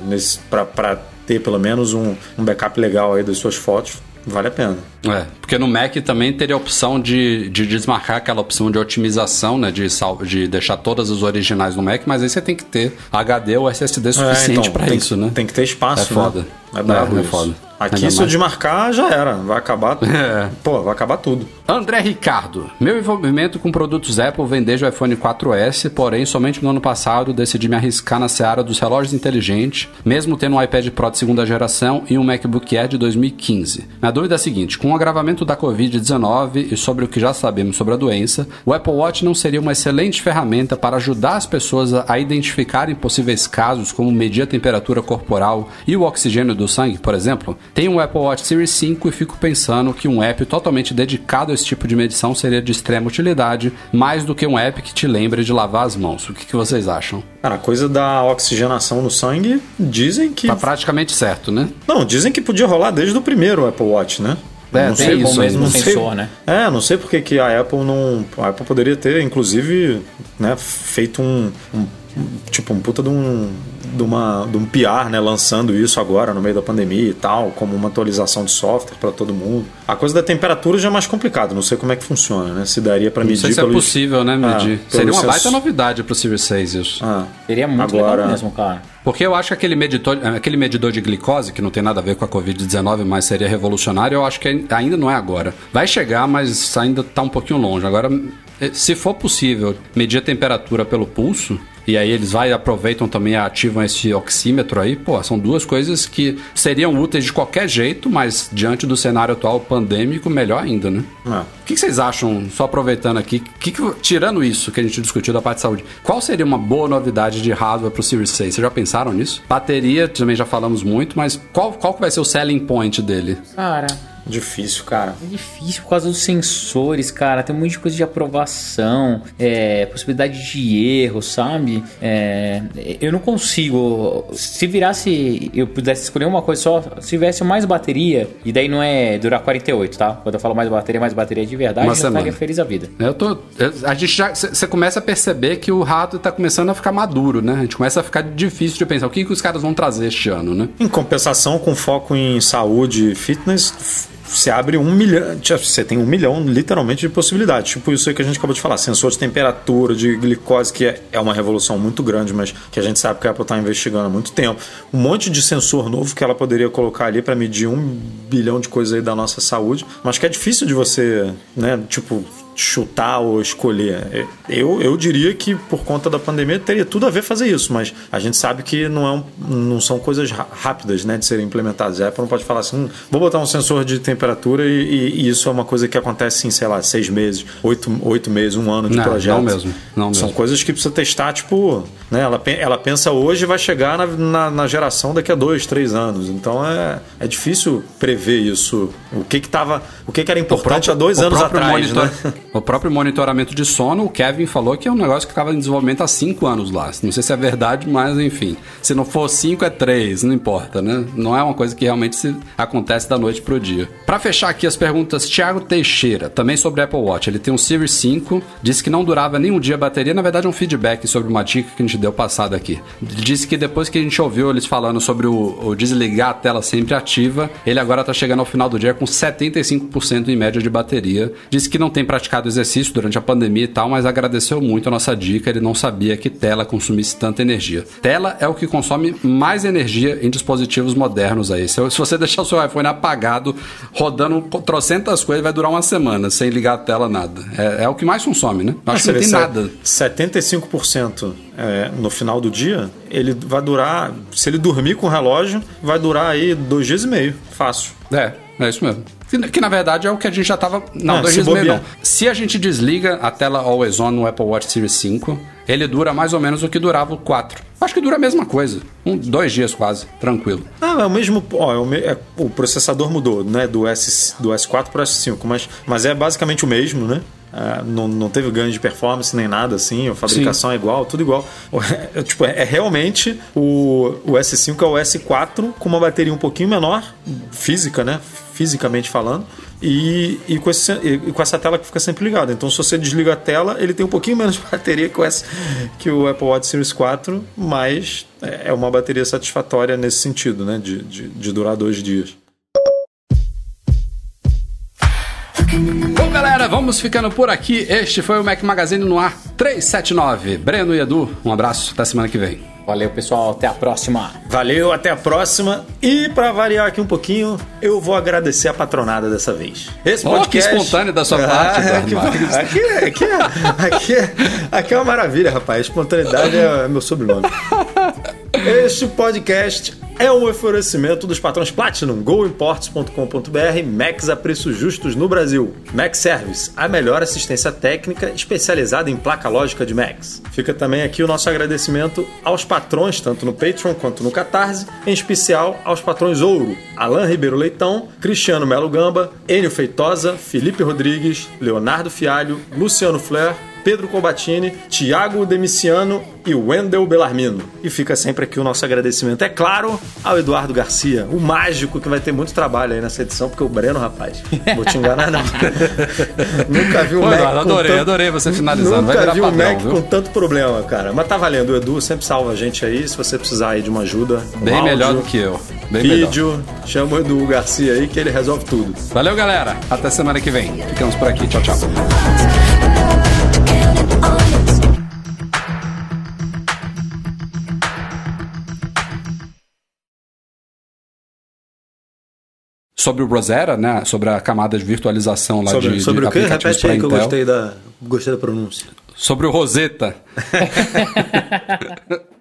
[SPEAKER 3] para ter pelo menos um, um backup legal aí das suas fotos, vale a pena.
[SPEAKER 1] É, porque no Mac também teria a opção de, de desmarcar aquela opção de otimização, né? De, sal, de deixar todas as originais no Mac, mas aí você tem que ter HD ou SSD suficiente é, então, para isso,
[SPEAKER 3] né?
[SPEAKER 1] Tem
[SPEAKER 3] que ter espaço.
[SPEAKER 1] É foda. Né?
[SPEAKER 3] É, bravo é, é foda. Aqui, se eu desmarcar, já era. Vai acabar. É. Pô, vai acabar tudo.
[SPEAKER 1] André Ricardo. Meu envolvimento com produtos Apple vem desde o iPhone 4S, porém, somente no ano passado decidi me arriscar na seara dos relógios inteligentes, mesmo tendo um iPad Pro de segunda geração e um MacBook Air de 2015. Minha dúvida é a seguinte: com o agravamento da Covid-19 e sobre o que já sabemos sobre a doença, o Apple Watch não seria uma excelente ferramenta para ajudar as pessoas a identificarem possíveis casos, como medir a temperatura corporal e o oxigênio do sangue, por exemplo? Tenho um Apple Watch Series 5 e fico pensando que um app totalmente dedicado a esse tipo de medição seria de extrema utilidade, mais do que um app que te lembre de lavar as mãos. O que, que vocês acham?
[SPEAKER 3] Cara, a coisa da oxigenação no sangue, dizem que.
[SPEAKER 1] Tá praticamente certo, né?
[SPEAKER 3] Não, dizem que podia rolar desde o primeiro Apple Watch, né?
[SPEAKER 1] É,
[SPEAKER 3] não
[SPEAKER 1] tem
[SPEAKER 3] sei,
[SPEAKER 1] isso
[SPEAKER 2] Bom mesmo no
[SPEAKER 3] não
[SPEAKER 2] sensor,
[SPEAKER 3] sei,
[SPEAKER 2] né?
[SPEAKER 3] É, não sei porque que a Apple não. A Apple poderia ter, inclusive, né, feito um- um- tipo, um puta de um. De, uma, de um PR, né? Lançando isso agora no meio da pandemia e tal, como uma atualização de software para todo mundo. A coisa da temperatura já é mais complicado, não sei como é que funciona, né? Se daria para
[SPEAKER 1] Não
[SPEAKER 3] medir
[SPEAKER 1] sei se é possível, né, medir.
[SPEAKER 3] Ah,
[SPEAKER 1] Seria uma baita novidade pro Series 6 isso.
[SPEAKER 3] Ah,
[SPEAKER 2] Seria muito
[SPEAKER 3] Agora-
[SPEAKER 2] legal mesmo, cara.
[SPEAKER 1] Porque eu acho que aquele medidor, aquele medidor de glicose, que não tem nada a ver com a Covid-19, mas seria revolucionário, eu acho que ainda não é agora. Vai chegar, mas ainda está um pouquinho longe. Agora, eh, se for possível medir a temperatura pelo pulso, e aí eles vai aproveitam também e ativam esse oxímetro aí, pô, são duas coisas que seriam úteis de qualquer jeito, mas diante do cenário atual pandêmico, melhor ainda, né?
[SPEAKER 3] é.
[SPEAKER 1] O que, que vocês acham, só aproveitando aqui, que que- tirando isso que a gente discutiu da parte de saúde, qual seria uma boa novidade de hardware pro Series 6? Vocês já pensaram nisso? Bateria, também já falamos muito, mas qual, qual que vai ser o selling point dele?
[SPEAKER 2] Cara,
[SPEAKER 3] Difícil, cara.
[SPEAKER 2] é difícil por causa dos sensores, cara. Tem um monte de coisa de aprovação, é, possibilidade de erro, sabe? É, eu não consigo. Se virasse, eu pudesse escolher uma coisa só, se tivesse mais bateria, e daí não é durar 48, tá? Quando eu falo mais bateria, mais bateria de verdade,
[SPEAKER 1] Uma
[SPEAKER 2] eu estaria
[SPEAKER 1] semana.
[SPEAKER 2] feliz a vida.
[SPEAKER 1] Eu tô. eu- a gente já. Você começa a perceber que o hardware tá começando a ficar maduro, né? A gente começa a ficar difícil de pensar o que, que os caras vão trazer este ano, né?
[SPEAKER 3] Em compensação, com foco em saúde e fitness, você abre um milhão. Você tem um milhão, literalmente, de possibilidades. Tipo isso aí que a gente acabou de falar: sensor de temperatura, de glicose, que é, é uma revolução muito grande, mas que a gente sabe que a Apple está investigando há muito tempo. Um monte de sensor novo que ela poderia colocar ali para medir um bilhão de coisas aí da nossa saúde, mas que é difícil de você, né, tipo. Chutar ou escolher. Eu, eu diria que por conta da pandemia teria tudo a ver fazer isso, mas a gente sabe que não, é um, não são coisas rápidas né, de serem implementadas. A Apple não pode falar assim, "Hum, vou botar um sensor de temperatura e, e- e isso é uma coisa que acontece em, sei lá, seis meses, oito, oito meses, um ano de
[SPEAKER 1] Não,
[SPEAKER 3] projeto.
[SPEAKER 1] não mesmo, não
[SPEAKER 3] São
[SPEAKER 1] mesmo.
[SPEAKER 3] coisas que precisa testar, tipo, né, ela, ela pensa hoje e vai chegar na, na, na geração daqui a dois, três anos. Então é, é difícil prever isso. O que que tava, o que que era importante há dois anos
[SPEAKER 1] próprio
[SPEAKER 3] atrás,
[SPEAKER 1] monitor-
[SPEAKER 3] né?
[SPEAKER 1] O próprio monitoramento de sono, o Kevin falou que é um negócio que estava em desenvolvimento há cinco anos lá. Não sei se é verdade, mas enfim. Se não for cinco, é três, não importa, né? Não é uma coisa que realmente se acontece da noite pro dia. Para fechar aqui as perguntas, Thiago Teixeira, também sobre Apple Watch. Ele tem um Series 5, disse que não durava nem um dia a bateria. Na verdade, é um feedback sobre uma dica que a gente deu passada aqui. Disse que depois que a gente ouviu eles falando sobre o, o desligar a tela sempre ativa, ele agora tá chegando ao final do dia com 75% em média de bateria. Disse que não tem praticado exercício durante a pandemia e tal, mas agradeceu muito a nossa dica. Ele não sabia que tela consumisse tanta energia. Tela é o que consome mais energia em dispositivos modernos aí. Se, você deixar o seu iPhone apagado, rodando trocentas coisas, vai durar uma semana sem ligar a tela, nada. É, é o que mais consome, né? Acho que não tem nada.
[SPEAKER 3] 75% é, no final do dia, ele vai durar. Se ele dormir com o relógio, vai durar aí dois dias e meio. Fácil.
[SPEAKER 1] É, é isso mesmo. Que, na verdade é o que a gente já tava. Não,
[SPEAKER 3] É,
[SPEAKER 1] dois
[SPEAKER 3] se
[SPEAKER 1] dias meio não. Se a gente desliga a tela Always On no Apple Watch Series 5, ele dura mais ou menos o que durava o 4. Acho que dura a mesma coisa. Um, dois dias quase, tranquilo.
[SPEAKER 3] Ah, é o mesmo. Ó, é o, me- é- o processador mudou, né? Do, S, do S4 para o S5, mas, mas é basicamente o mesmo, né? Ah, não, não teve ganho de performance nem nada assim, a fabricação é igual, tudo igual. É, tipo, é, é realmente o, o S5 é o S4 com uma bateria um pouquinho menor, física, né? Fisicamente falando, e, e, com esse, e com essa tela que fica sempre ligada. Então, se você desliga a tela, ele tem um pouquinho menos de bateria que o, S, que o Apple Watch Series 4, mas é uma bateria satisfatória nesse sentido, né? De, de, de durar dois dias.
[SPEAKER 1] Bom, galera, vamos ficando por aqui. Este foi o Mac Magazine no ar 379. Breno e Edu, um abraço. Até semana que vem.
[SPEAKER 2] Valeu, pessoal. Até a próxima.
[SPEAKER 3] Valeu, até a próxima. E para variar aqui um pouquinho, eu vou agradecer a patronada dessa vez. Esse
[SPEAKER 1] Oh, que espontâneo da sua parte, Eduardo
[SPEAKER 3] que-
[SPEAKER 1] Marques.
[SPEAKER 3] aqui, é- aqui, é- aqui, é- aqui é uma maravilha, rapaz. Espontaneidade é meu sobrenome. Este podcast é um oferecimento dos patrões Platinum, goimports.com.br, Max a preços justos no Brasil. Max Service, a melhor assistência técnica especializada em placa lógica de Max. Fica também aqui o nosso agradecimento aos patrões, tanto no Patreon quanto no Catarse, em especial aos patrões Ouro, Alain Ribeiro Leitão, Cristiano Melo Gamba, Enio Feitosa, Felipe Rodrigues, Leonardo Fialho, Luciano Flair, Pedro Combatini, Tiago Demiciano e Wendel Bellarmino. E fica sempre aqui o nosso agradecimento, é claro, ao Eduardo Garcia, o mágico que vai ter muito trabalho aí nessa edição, porque o Breno, rapaz, vou te enganar não. nunca vi um
[SPEAKER 1] Pô,
[SPEAKER 3] Mac
[SPEAKER 1] Eduardo, adorei,
[SPEAKER 3] tanto...
[SPEAKER 1] adorei você finalizando. Vai
[SPEAKER 3] Nunca
[SPEAKER 1] virar
[SPEAKER 3] vi um
[SPEAKER 1] padrão,
[SPEAKER 3] Mac
[SPEAKER 1] viu?
[SPEAKER 3] com tanto problema, cara. Mas tá valendo, o Edu sempre salva a gente aí, se você precisar aí de uma ajuda. um
[SPEAKER 1] Bem
[SPEAKER 3] áudio,
[SPEAKER 1] melhor do que eu. Bem melhor.
[SPEAKER 3] Vídeo, chama o Edu Garcia aí que ele resolve tudo.
[SPEAKER 1] Valeu, galera. Até semana que vem. Ficamos por aqui. Tchau, tchau. Sobre o Rosetta, né? Sobre a camada de virtualização lá
[SPEAKER 3] Sobre,
[SPEAKER 1] de,
[SPEAKER 3] sobre
[SPEAKER 1] de
[SPEAKER 3] o
[SPEAKER 1] aplicativos
[SPEAKER 3] Repete aí que eu gostei da, gostei da pronúncia.
[SPEAKER 1] Sobre o Rosetta.